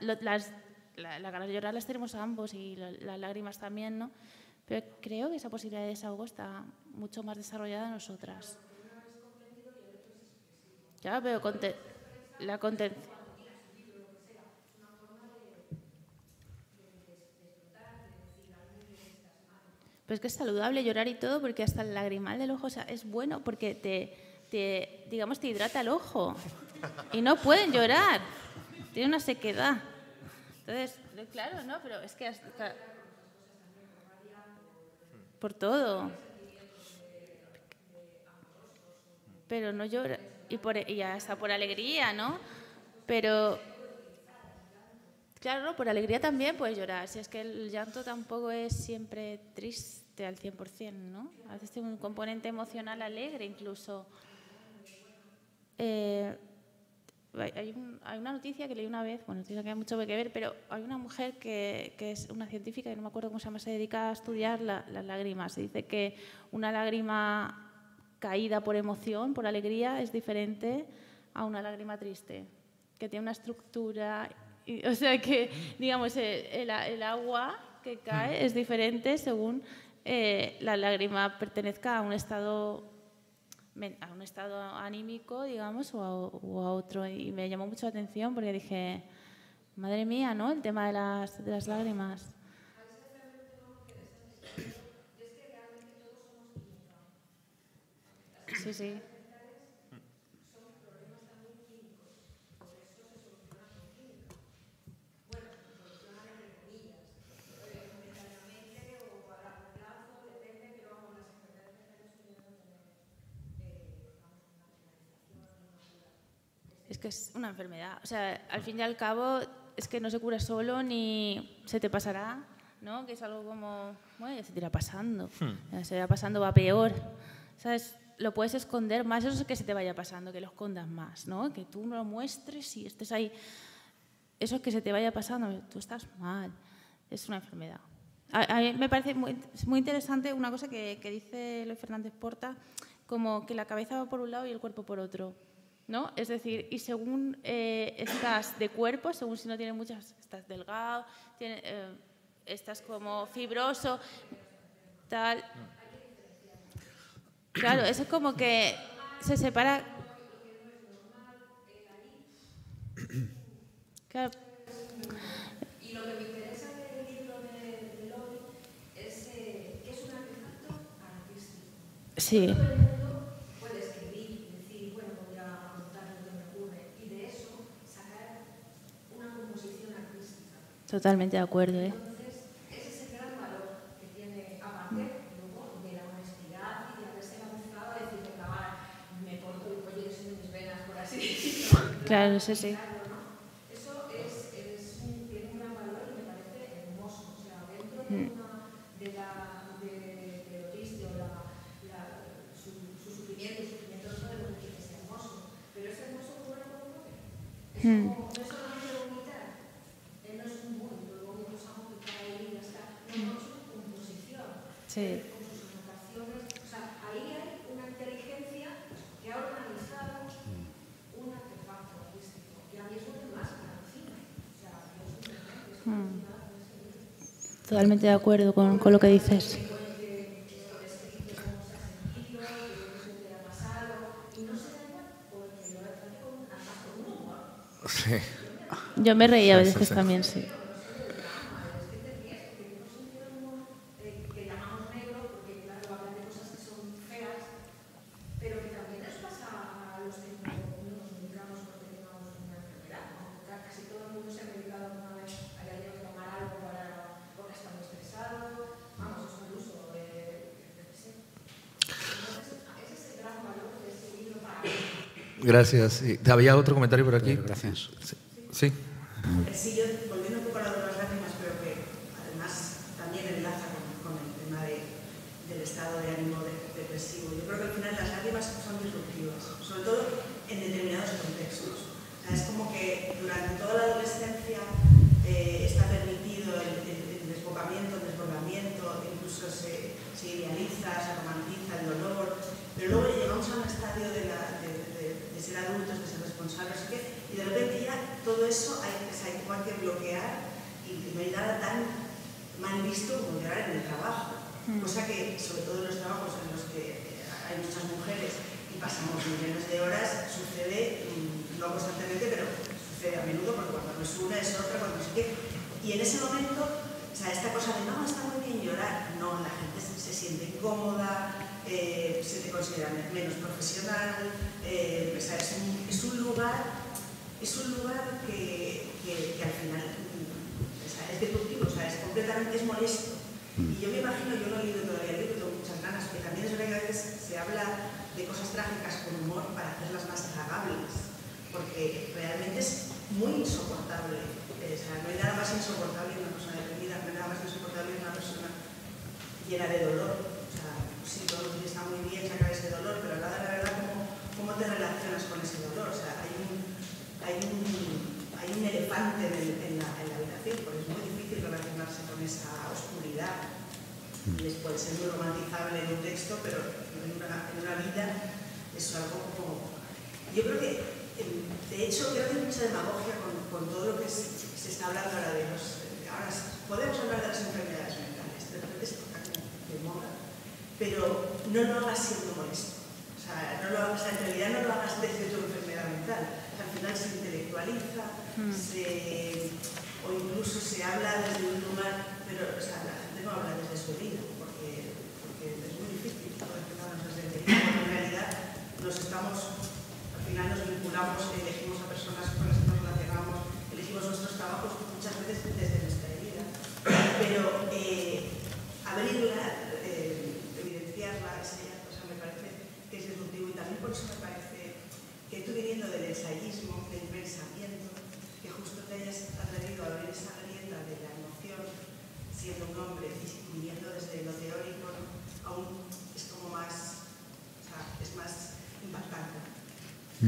las, ganas de llorar las tenemos ambos y las lágrimas también, ¿no? Pero creo que esa posibilidad de desahogo está mucho más desarrollada en nosotras. Ya, pero la contención Pero es que es saludable llorar y todo, porque hasta el lagrimal del ojo es bueno porque te, digamos, te hidrata el ojo. Y no pueden llorar. Tiene una sequedad. Entonces, claro, ¿no? Pero es que hasta... Por todo. Pero no llora. Y, por, y hasta por alegría, ¿no? Pero Claro, por alegría también puedes llorar. Si es que el llanto tampoco es siempre triste al 100%, ¿no? A veces tiene un componente emocional alegre incluso. Eh, hay, una noticia que leí una vez, bueno, tiene que mucho que ver, pero hay una mujer que, es una científica, que no me acuerdo cómo se llama, se dedica a estudiar las lágrimas. Se dice que una lágrima caída por emoción, por alegría, es diferente a una lágrima triste, que tiene una estructura, o sea que, digamos, el, agua que cae es diferente según eh, la lágrima pertenezca a un estado a un estado anímico, digamos, o a, otro. Y me llamó mucho la atención porque dije, madre mía, ¿no? El tema de las, de las lágrimas. Sí, sí. Que es una enfermedad. O sea, al fin y al cabo es que no se cura solo ni se te pasará, ¿no? Que es algo como, bueno, ya se te irá pasando, hmm. ya se irá pasando, va peor. ¿Sabes? Lo puedes esconder más, eso es que se te vaya pasando, que lo escondas más, ¿no? Que tú lo muestres y estés ahí. Eso es que se te vaya pasando, tú estás mal. Es una enfermedad. A, mí me parece muy, muy interesante una cosa que, que dice Luis Fernández Porta, como que la cabeza va por un lado y el cuerpo por otro. ¿No? Es decir, y según eh, estás de cuerpo, según si no tienes muchas, estás delgado, eh, estás como fibroso, tal. Claro, eso es como que se separa. Claro. Y lo que me interesa del libro de, Lobby es eh, que es un artefacto artístico. Sí. Totalmente de acuerdo. ¿eh? Entonces, ese es el gran valor que tiene, aparte luego de la honestidad y de haberse lanzado a decir, venga, me porto el cuello de mis venas, por así decirlo. Claro, sí, sí. Eso es, un, un gran valor y me parece hermoso. O sea, dentro de, una, de la de, de, su, su sufrimiento, su sufrimiento decir que hermoso, pero es hermoso como Sí. Con sus anotaciones. O sea, ahí hay una inteligencia que ha organizado un artefacto artístico. Y a mí me más que la cocina. O sea, es un mm. Totalmente de acuerdo con, con lo que dices. Sí. Yo me reía a veces también, sí. Gracias. ¿Había otro comentario por aquí? Gracias. Sí. sí. yo,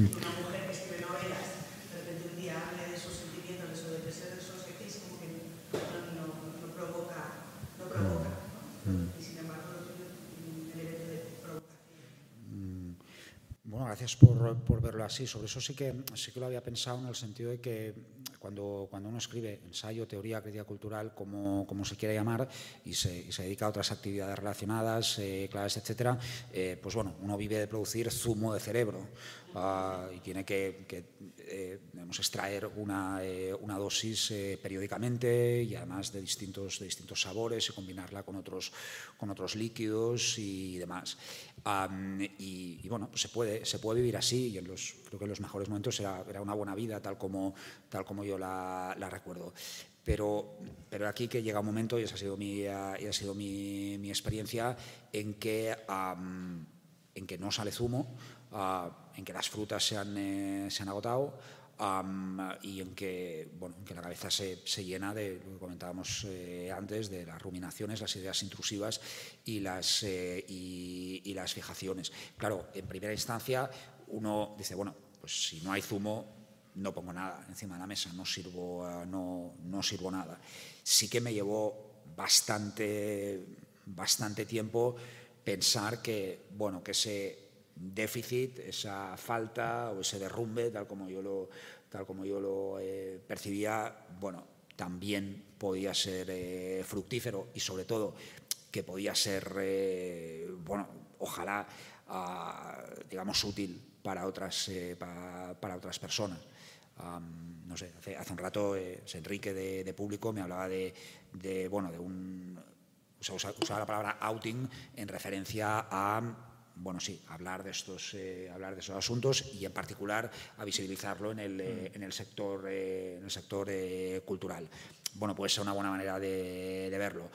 Una mujer que escribe novelas, de repente un día habla de sus sentimientos, de su depresión, de sus que es como que no, no, provoca, no provoca. Mm. Y sin embargo, Bueno, gracias por, verlo así. Sobre eso sí que, sí que lo había pensado en el sentido de que cuando, cuando uno escribe ensayo, teoría, crítica cultural, como, como se quiera llamar, y se, dedica a otras actividades relacionadas, eh, claves, etcétera, eh, pues bueno, uno vive de producir zumo de cerebro ah, y tiene que, eh, extraer una, una dosis periódicamente y además de distintos, de distintos sabores y combinarla con otros, con otros líquidos y demás. y, bueno, pues se puede, se puede vivir así y en los, creo que en los mejores momentos era, era una buena vida tal como, tal como yo la, recuerdo. Pero, pero aquí que llega un momento, y esa ha sido mi, ha sido mi, mi experiencia, en que, en que no sale zumo, ah, en que las frutas se han, eh, se han agotado, y en que, bueno, que la cabeza se, se, llena de lo que comentábamos eh, antes, de las ruminaciones, las ideas intrusivas y las, eh, y, las fijaciones. Claro, en primera instancia uno dice, bueno, pues si no hay zumo, no pongo nada encima de la mesa, no sirvo, eh, no, no sirvo nada. Sí que me llevó bastante, bastante tiempo pensar que, bueno, que ese déficit, esa falta o ese derrumbe, tal como yo lo, tal como yo lo eh, percibía, bueno, también podía ser eh, fructífero y sobre todo que podía ser, bueno, ojalá, ah, digamos, útil para otras, para otras personas. No sé, hace, un rato eh, Enrique de, Público me hablaba de, bueno, de un... usaba la palabra outing en referencia a bueno, sí, hablar de estos, eh, hablar de esos asuntos y en particular a visibilizarlo en el, eh, en el sector, en el sector cultural. Bueno, puede ser una buena manera de, verlo.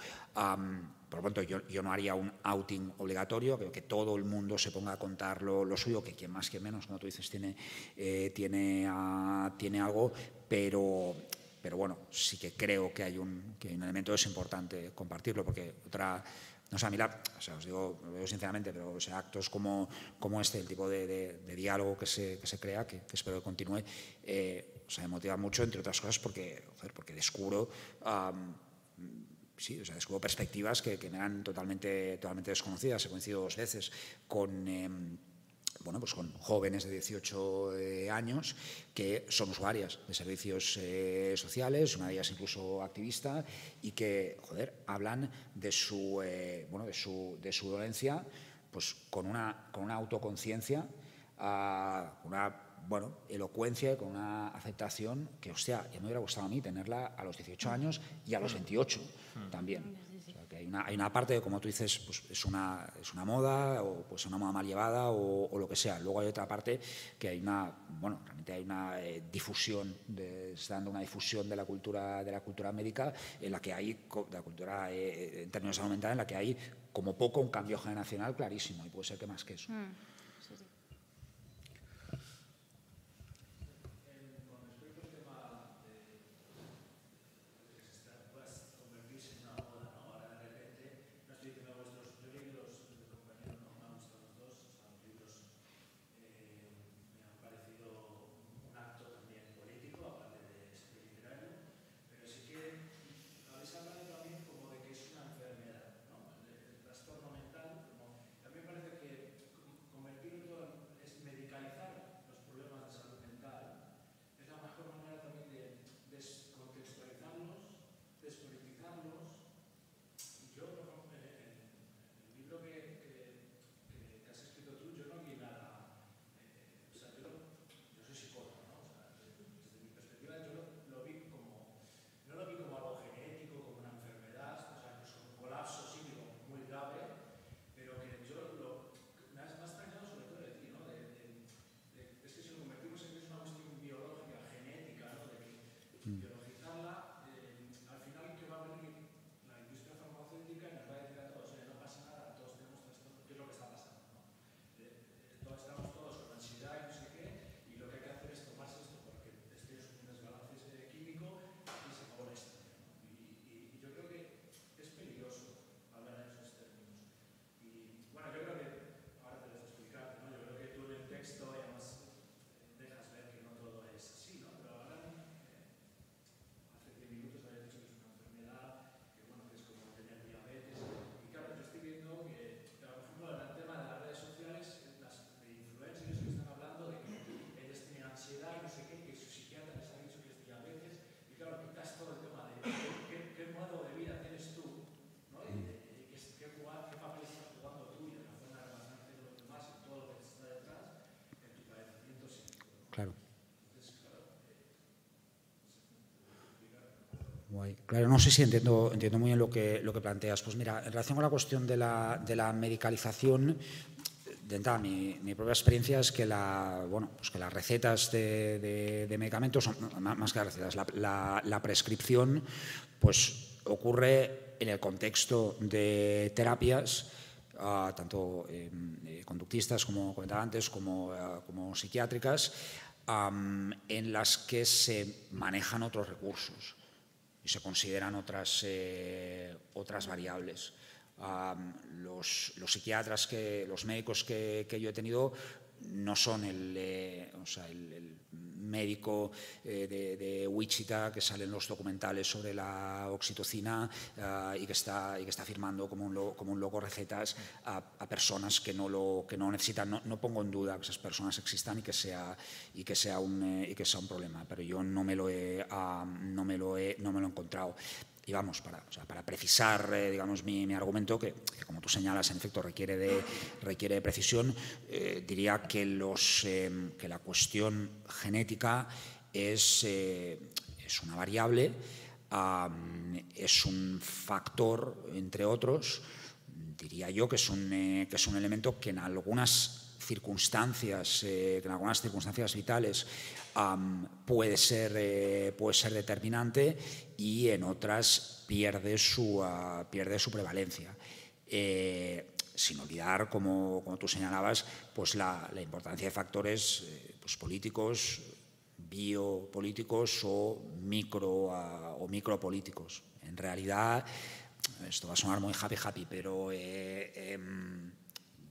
Por lo tanto, yo, no haría un outing obligatorio, creo que todo el mundo se ponga a contar lo, suyo, que quien más que menos, como tú dices, tiene, eh, tiene, ah, tiene algo, pero, pero bueno, sí que creo que hay un, que un elemento es importante compartirlo, porque otra... No sé, a o sea, os digo, lo digo sinceramente, pero o sea, actos como, como este, el tipo de, diálogo que se, que se crea, que, espero que continúe, eh, o sea, me motiva mucho, entre otras cosas, porque, porque descubro sí, o sea, descubro perspectivas que, me eran totalmente, totalmente desconocidas. He coincidido dos veces con... Em, bueno, pues con jóvenes de 18 eh, años que son usuarias de servicios eh, sociales, una de ellas incluso activista, y que, joder, hablan de su, eh, bueno, de su, de su dolencia pues con una, con una autoconciencia, ah, una bueno, elocuencia, con una aceptación que, hostia, ya me hubiera gustado a mí tenerla a los 18 años y a los 28 también. Hay, una, parte, como tú dices, pues es, una, es una moda o pues una moda mal llevada o, lo que sea. Luego hay otra parte que hay una, bueno, realmente hay una eh, difusión, de, está dando una difusión de la cultura, de la cultura médica en la que hay, de la cultura eh, en términos de en la que hay como poco un cambio generacional clarísimo y puede ser que más que eso. Mm. Claro, no sé si entiendo, entiendo muy bien lo que, lo que planteas. Pues mira, en relación con la cuestión de la, de la medicalización, de entrada, mi, propia experiencia es que, pues las recetas de, medicamentos, son, más que las recetas, la, prescripción, pues ocurre en el contexto de terapias, uh, tanto eh, conductistas, como comentaba antes, como, como psiquiátricas, en las que se manejan otros recursos y se consideran otras, eh, otras variables. Los, los, psiquiatras, que, los médicos que, que, yo he tenido no son el, eh, o sea, el, médico eh, de, Wichita que sale en los documentales sobre la oxitocina uh, y, que está, y que está firmando como un, lo, como un loco recetas a, personas que no lo que no necesitan. No, no, pongo en duda que esas personas existan y que sea, y que sea, un, eh, y que sea un problema, pero yo no me lo he, uh, no me lo he, no me lo he encontrado y vamos, para, para precisar eh, digamos, mi, argumento, que, como tú señalas, en efecto requiere de, requiere de precisión, eh, diría que, los, eh, que la cuestión genética es, eh, es una variable, es un factor, entre otros, diría yo que es un, que es un elemento que en algunas circunstancias, en algunas circunstancias vitales puede, ser, eh, puede ser determinante y en otras pierde su, uh, pierde su prevalencia. Eh, sin olvidar, como, tú señalabas, pues la, la importancia de factores eh, pues políticos, biopolíticos o, micro, uh, o micropolíticos. En realidad, esto va a sonar muy happy happy, pero eh,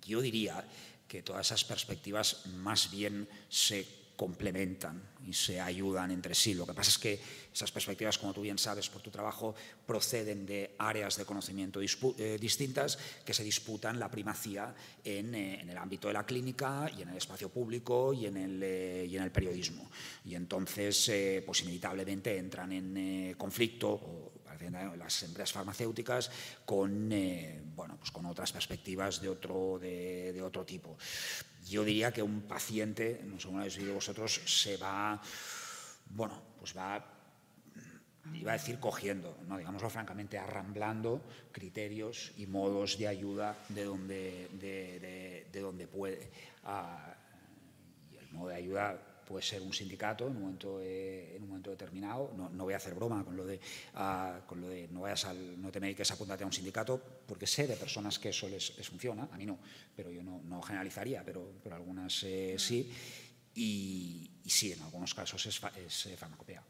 yo diría que todas esas perspectivas más bien se complementan y se ayudan entre sí. Lo que pasa es que esas perspectivas, como tú bien sabes por tu trabajo, proceden de áreas de conocimiento eh, distintas que se disputan la primacía en, eh, en, el ámbito de la clínica y en el espacio público y en el, eh, y en el periodismo. Y entonces, pues inevitablemente entran en eh, las empresas farmacéuticas con, eh, bueno, pues con otras perspectivas de otro, de, otro tipo. Yo diría que un paciente, no sé cómo habéis oído vosotros, se va, bueno, pues va iba a decir cogiendo, no digámoslo francamente, arramblando criterios y modos de ayuda de donde, de, de, de donde puede. Ah, y el modo de ayuda puede ser un sindicato en un momento, eh, en un momento determinado. No, no, voy a hacer broma con lo de, uh, con lo de no, vayas al, no te mediques, apúntate a un sindicato, porque sé de personas que eso les, les funciona, a mí no, pero yo no, no generalizaría, pero, pero algunas eh, sí. Y, y, sí, en algunos casos es, es eh, farmacopea.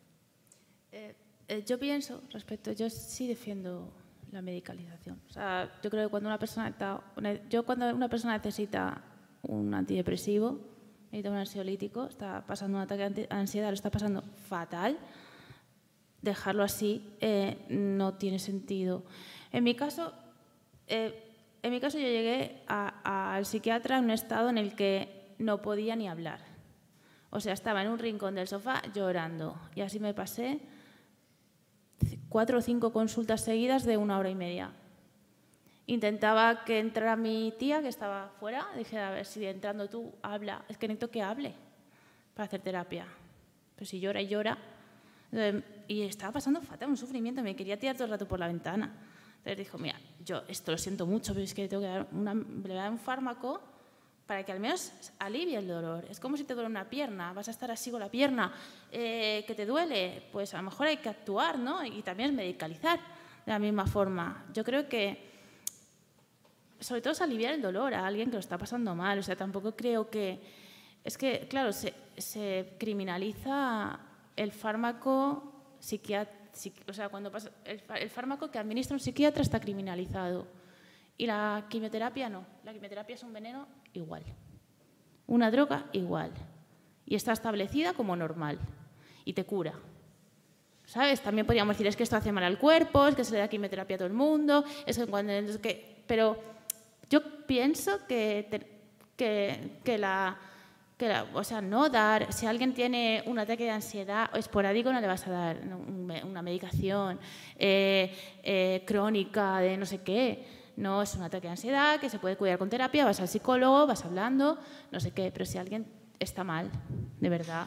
Eh, yo pienso respecto, yo sí defiendo la medicalización. O sea, yo creo que cuando una persona está, yo cuando una persona necesita un antidepresivo, necesita un ansiolítico, está pasando un ataque de ansiedad, lo está pasando fatal, dejarlo así eh, no tiene sentido. En mi caso, eh, en mi caso yo llegué al psiquiatra en un estado en el que no podía ni hablar. O sea, estaba en un rincón del sofá llorando y así me pasé cuatro o cinco consultas seguidas de una hora y media. Intentaba que entrara mi tía, que estaba fuera, dije, a ver si entrando tú habla, es que necesito que hable para hacer terapia. Pero si llora y llora. Y estaba pasando fatal, un sufrimiento, me quería tirar todo el rato por la ventana. Entonces dijo, mira, yo esto lo siento mucho, pero es que tengo que dar una, le voy a dar un fármaco para que al menos alivie el dolor. Es como si te duele una pierna, vas a estar así con la pierna, eh, que te duele, pues a lo mejor hay que actuar, ¿no? Y también medicalizar de la misma forma. Yo creo que, sobre todo, es aliviar el dolor a alguien que lo está pasando mal. O sea, tampoco creo que... Es que, claro, se, criminaliza el fármaco psiquiátrico, o sea, cuando pasa, el, el fármaco que administra un psiquiatra está criminalizado. Y la quimioterapia no. La quimioterapia es un veneno igual. Una droga igual. Y está establecida como normal. Y te cura. ¿Sabes? También podríamos decir, es que esto hace mal al cuerpo, es que se le da quimioterapia a todo el mundo, es que cuando... Es que, pero yo pienso que, que, que la... Que la, o sea, no dar, si alguien tiene un ataque de ansiedad o esporádico, no le vas a dar una medicación eh, eh, crónica de no sé qué. No es un ataque de ansiedad, que se puede cuidar con terapia, vas al psicólogo, vas hablando, no sé qué, pero si alguien está mal, de verdad,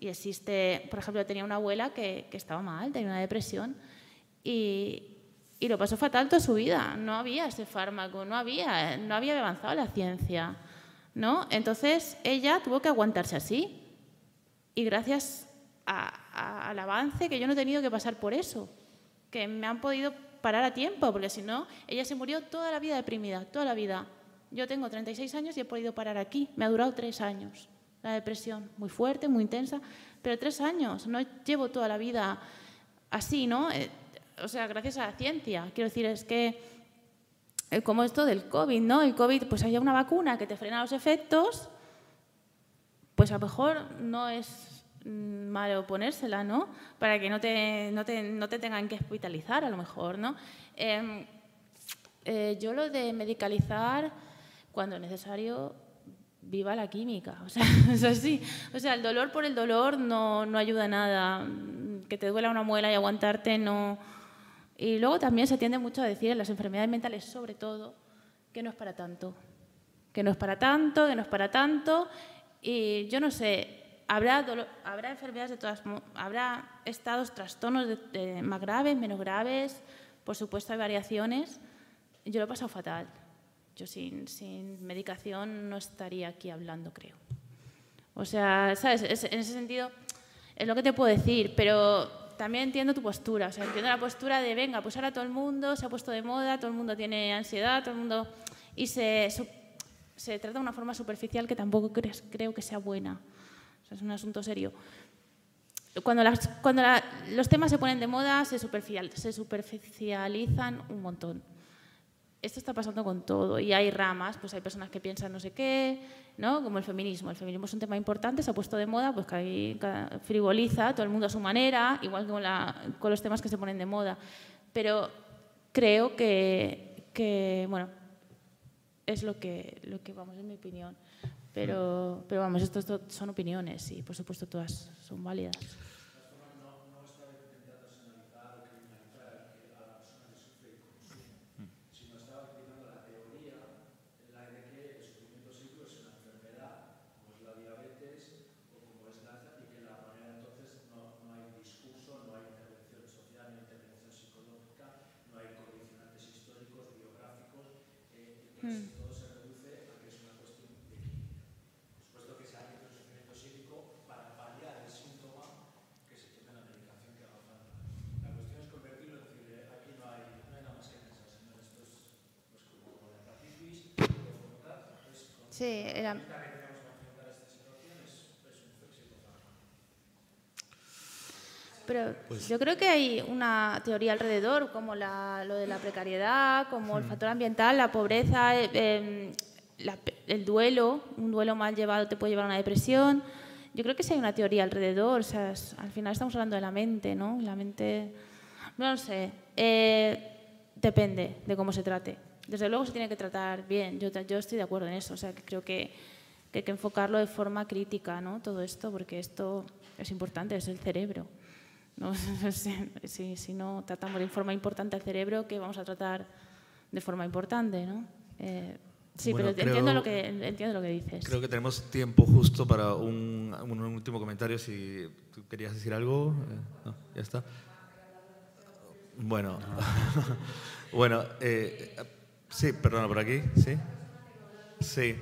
y existe, por ejemplo, tenía una abuela que, que estaba mal, tenía una depresión y, y lo pasó fatal toda su vida. No había ese fármaco, no había, no había avanzado la ciencia. ¿no? Entonces ella tuvo que aguantarse así. Y gracias al avance que yo no he tenido que pasar por eso, que me han podido parar a tiempo, porque si no, ella se murió toda la vida deprimida, toda la vida. Yo tengo 36 años y he podido parar aquí. Me ha durado tres años la depresión, muy fuerte, muy intensa, pero tres años. No llevo toda la vida así, ¿no? O sea, gracias a la ciencia. Quiero decir, es que eh, como esto del COVID, ¿no? El COVID, pues haya una vacuna que te frena los efectos, pues a lo mejor no es mm, malo ponérsela, ¿no? Para que no te, no te, no te tengan que hospitalizar, a lo mejor, ¿no? Em, eh, yo lo de medicalizar, cuando es necesario, viva la química. O sea, <laughs> es. O sea, el dolor por el dolor no, no ayuda a nada. Que te duela una muela y aguantarte no y luego también se tiende mucho a decir en las enfermedades mentales, sobre todo, que no es para tanto. Que no es para tanto, que no es para tanto. Y yo no sé, habrá, habrá enfermedades de todas, habrá estados, trastornos más graves, menos graves. Por supuesto, hay variaciones. Yo lo he pasado fatal. Yo sin, sin medicación no estaría aquí hablando, creo. O sea, ¿sabes? en ese sentido, es lo que te puedo decir, pero también entiendo tu postura, o sea, entiendo la postura de, venga, pues ahora todo el mundo se ha puesto de moda, todo el mundo tiene ansiedad, todo el mundo... Y se, se trata de una forma superficial que tampoco creo que sea buena. O sea, es un asunto serio. Cuando, las, cuando los temas se ponen de moda, se, superficial, se superficializan un montón esto está pasando con todo y hay ramas, pues hay personas que piensan no sé qué, ¿no? Como el feminismo. El feminismo es un tema importante, se ha puesto de moda, pues que frivoliza todo el mundo a su manera, igual que con, con los temas que se ponen de moda. Pero creo que, bueno, es lo que, lo que vamos, en mi opinión. Pero, pero vamos, esto son opiniones y por supuesto todas son válidas. Era... Pero pues yo creo que hay una teoría alrededor, como lo de la precariedad, como el hmm. factor ambiental, la pobreza, eh, em, el duelo. Un duelo mal llevado te puede llevar a una depresión. Yo creo que sí hay una teoría alrededor. O sea, al final estamos hablando de la mente, ¿no? La mente, no lo sé. Eh, depende de cómo se trate desde luego se tiene que tratar bien, yo, yo estoy de acuerdo en eso, o sea, que creo que, que, hay que enfocarlo de forma crítica, ¿no? Todo esto, porque esto es importante, es el cerebro. ¿no? <laughs> si, si, no tratamos de forma importante al cerebro, ¿qué vamos a tratar de forma importante, ¿no? Eh, sí, pero entiendo, lo que, entiendo lo que dices. Creo que tenemos tiempo justo para un, un último comentario, si tú querías decir algo. Eh, no, ya está. Bueno, <laughs> bueno eh, Sí, perdona, por aquí, sí. Sí.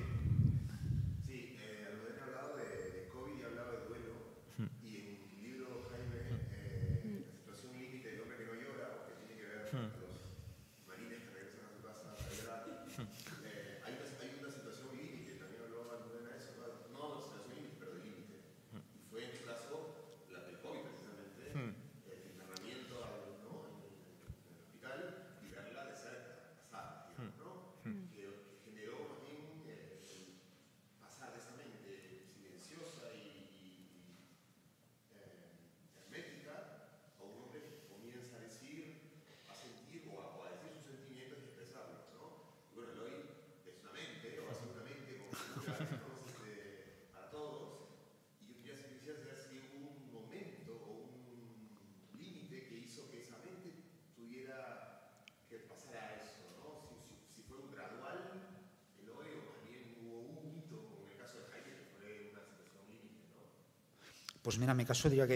Pues mira, en mi caso diría que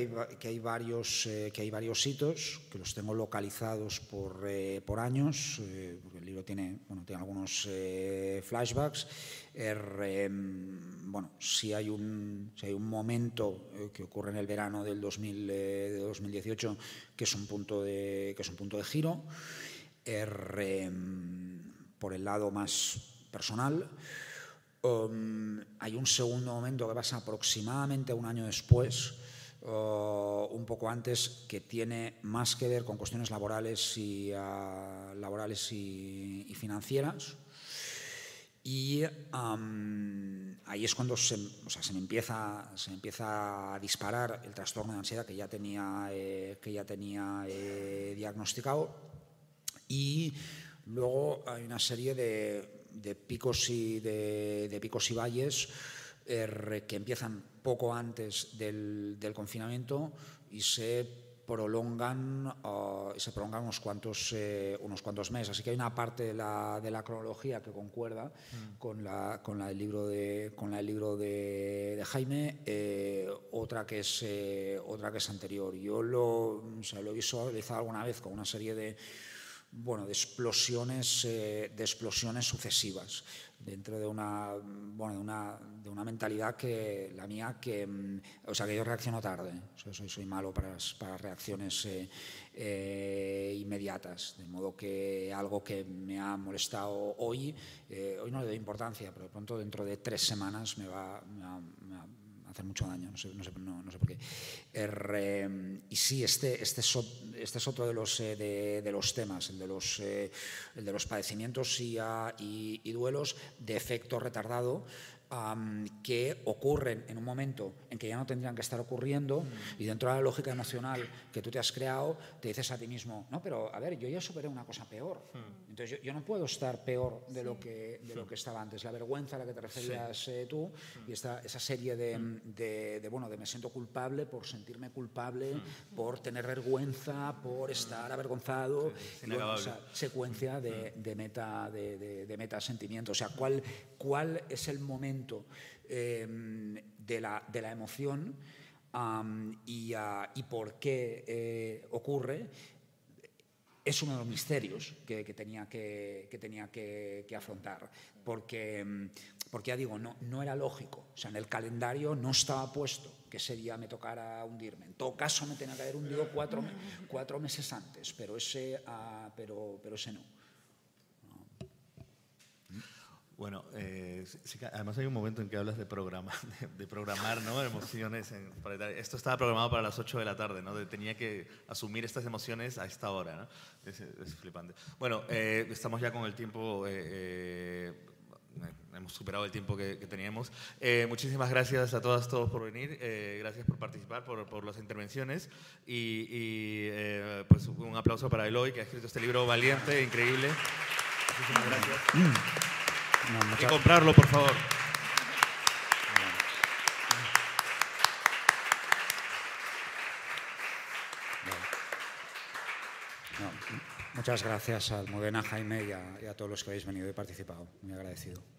hay, varios, eh, que hay varios hitos, que los tengo localizados por, eh, por años, eh, porque el libro tiene, bueno, tiene algunos flashbacks. Er, em, bueno, si hay un, si hay un momento que ocurre en el verano del 2000, de 2018 que es un punto de, que es un punto de giro. Er, em, por el lado más personal, Um, hay un segundo momento que pasa aproximadamente un año después, uh, un poco antes, que tiene más que ver con cuestiones laborales y, uh, laborales y, y financieras. Y um, ahí es cuando se, o sea, se, me empieza, se me empieza a disparar el trastorno de ansiedad que ya tenía, eh, que ya tenía eh, diagnosticado. Y luego hay una serie de, de picos y, de, de picos y valles eh, que empiezan poco antes del, del confinamiento y se prolongan, uh, se prolongan unos, cuantos, eh, unos cuantos meses. Así que hay una parte de la, de la cronología que concuerda mm. con, la, con, la del libro de, con la del libro de, de Jaime, eh, otra, que es, eh, otra que es anterior. Yo lo, o sea, lo he visualizado alguna vez con una serie de bueno, de explosiones, eh, de explosiones sucesivas dentro de una, bueno, de una, de una mentalidad que la mía que, mm, o sea, que yo reacciono tarde, o sea, soy, soy malo para, para reacciones eh, eh, inmediatas, de modo que algo que me ha molestado hoy, eh, hoy no le doy importancia, pero de pronto dentro de tres semanas me va, me va, me va hacer mucho daño, no sé, no sé, no, sé por qué. Eh, y sí, este, este, es, este es otro de los, eh, de, los temas, el de los, eh, el de los padecimientos y, uh, y, y, duelos de efecto retardado. Um, que ocurren en un momento en que ya no tendrían que estar ocurriendo mm. y dentro de la lógica emocional que tú te has creado, te dices a ti mismo, no, pero a ver, yo ya superé una cosa peor. Mm. Entonces yo, yo, no puedo estar peor de, sí. lo, que, de sí. lo que estaba antes. La vergüenza a la que te referías sí. eh, tú mm. y esta, esa serie de, de, de, bueno, de me siento culpable por sentirme culpable, por tener vergüenza, por estar avergonzado. Bueno, esa secuencia de, de meta, de, de, de meta sentimiento. O sea, ¿cuál, cuál es el momento eh, de, la, de, la, emoción y, uh, y, por qué eh, ocurre, es uno de los misterios que, que tenía, que, que tenía que, afrontar, porque, porque ya digo, no, no era lógico, o sea, en el calendario no estaba puesto que ese día me tocara hundirme. En todo caso, me tenía que haber hundido cuatro, cuatro meses antes, pero ese, uh, pero, pero ese no. Bueno, eh, además hay un momento en que hablas de programar, <laughs> de, de programar ¿no? emociones. En, esto estaba programado para las 8 de la tarde, ¿no? De, tenía que asumir estas emociones a esta hora, ¿no? Es, es flipante. Bueno, eh, estamos ya con el tiempo, eh, hemos superado el tiempo que, que teníamos. muchísimas gracias a todas, todos por venir, gracias por participar, por, por las intervenciones y, y pues un aplauso para Eloy, que ha escrito este libro valiente, increíble. Muchísimas gracias. Mm. No, muchas... Y comprarlo, por favor. No, muchas gracias al Modena Jaime y a, y a, todos los que habéis venido y participado. Muy agradecido.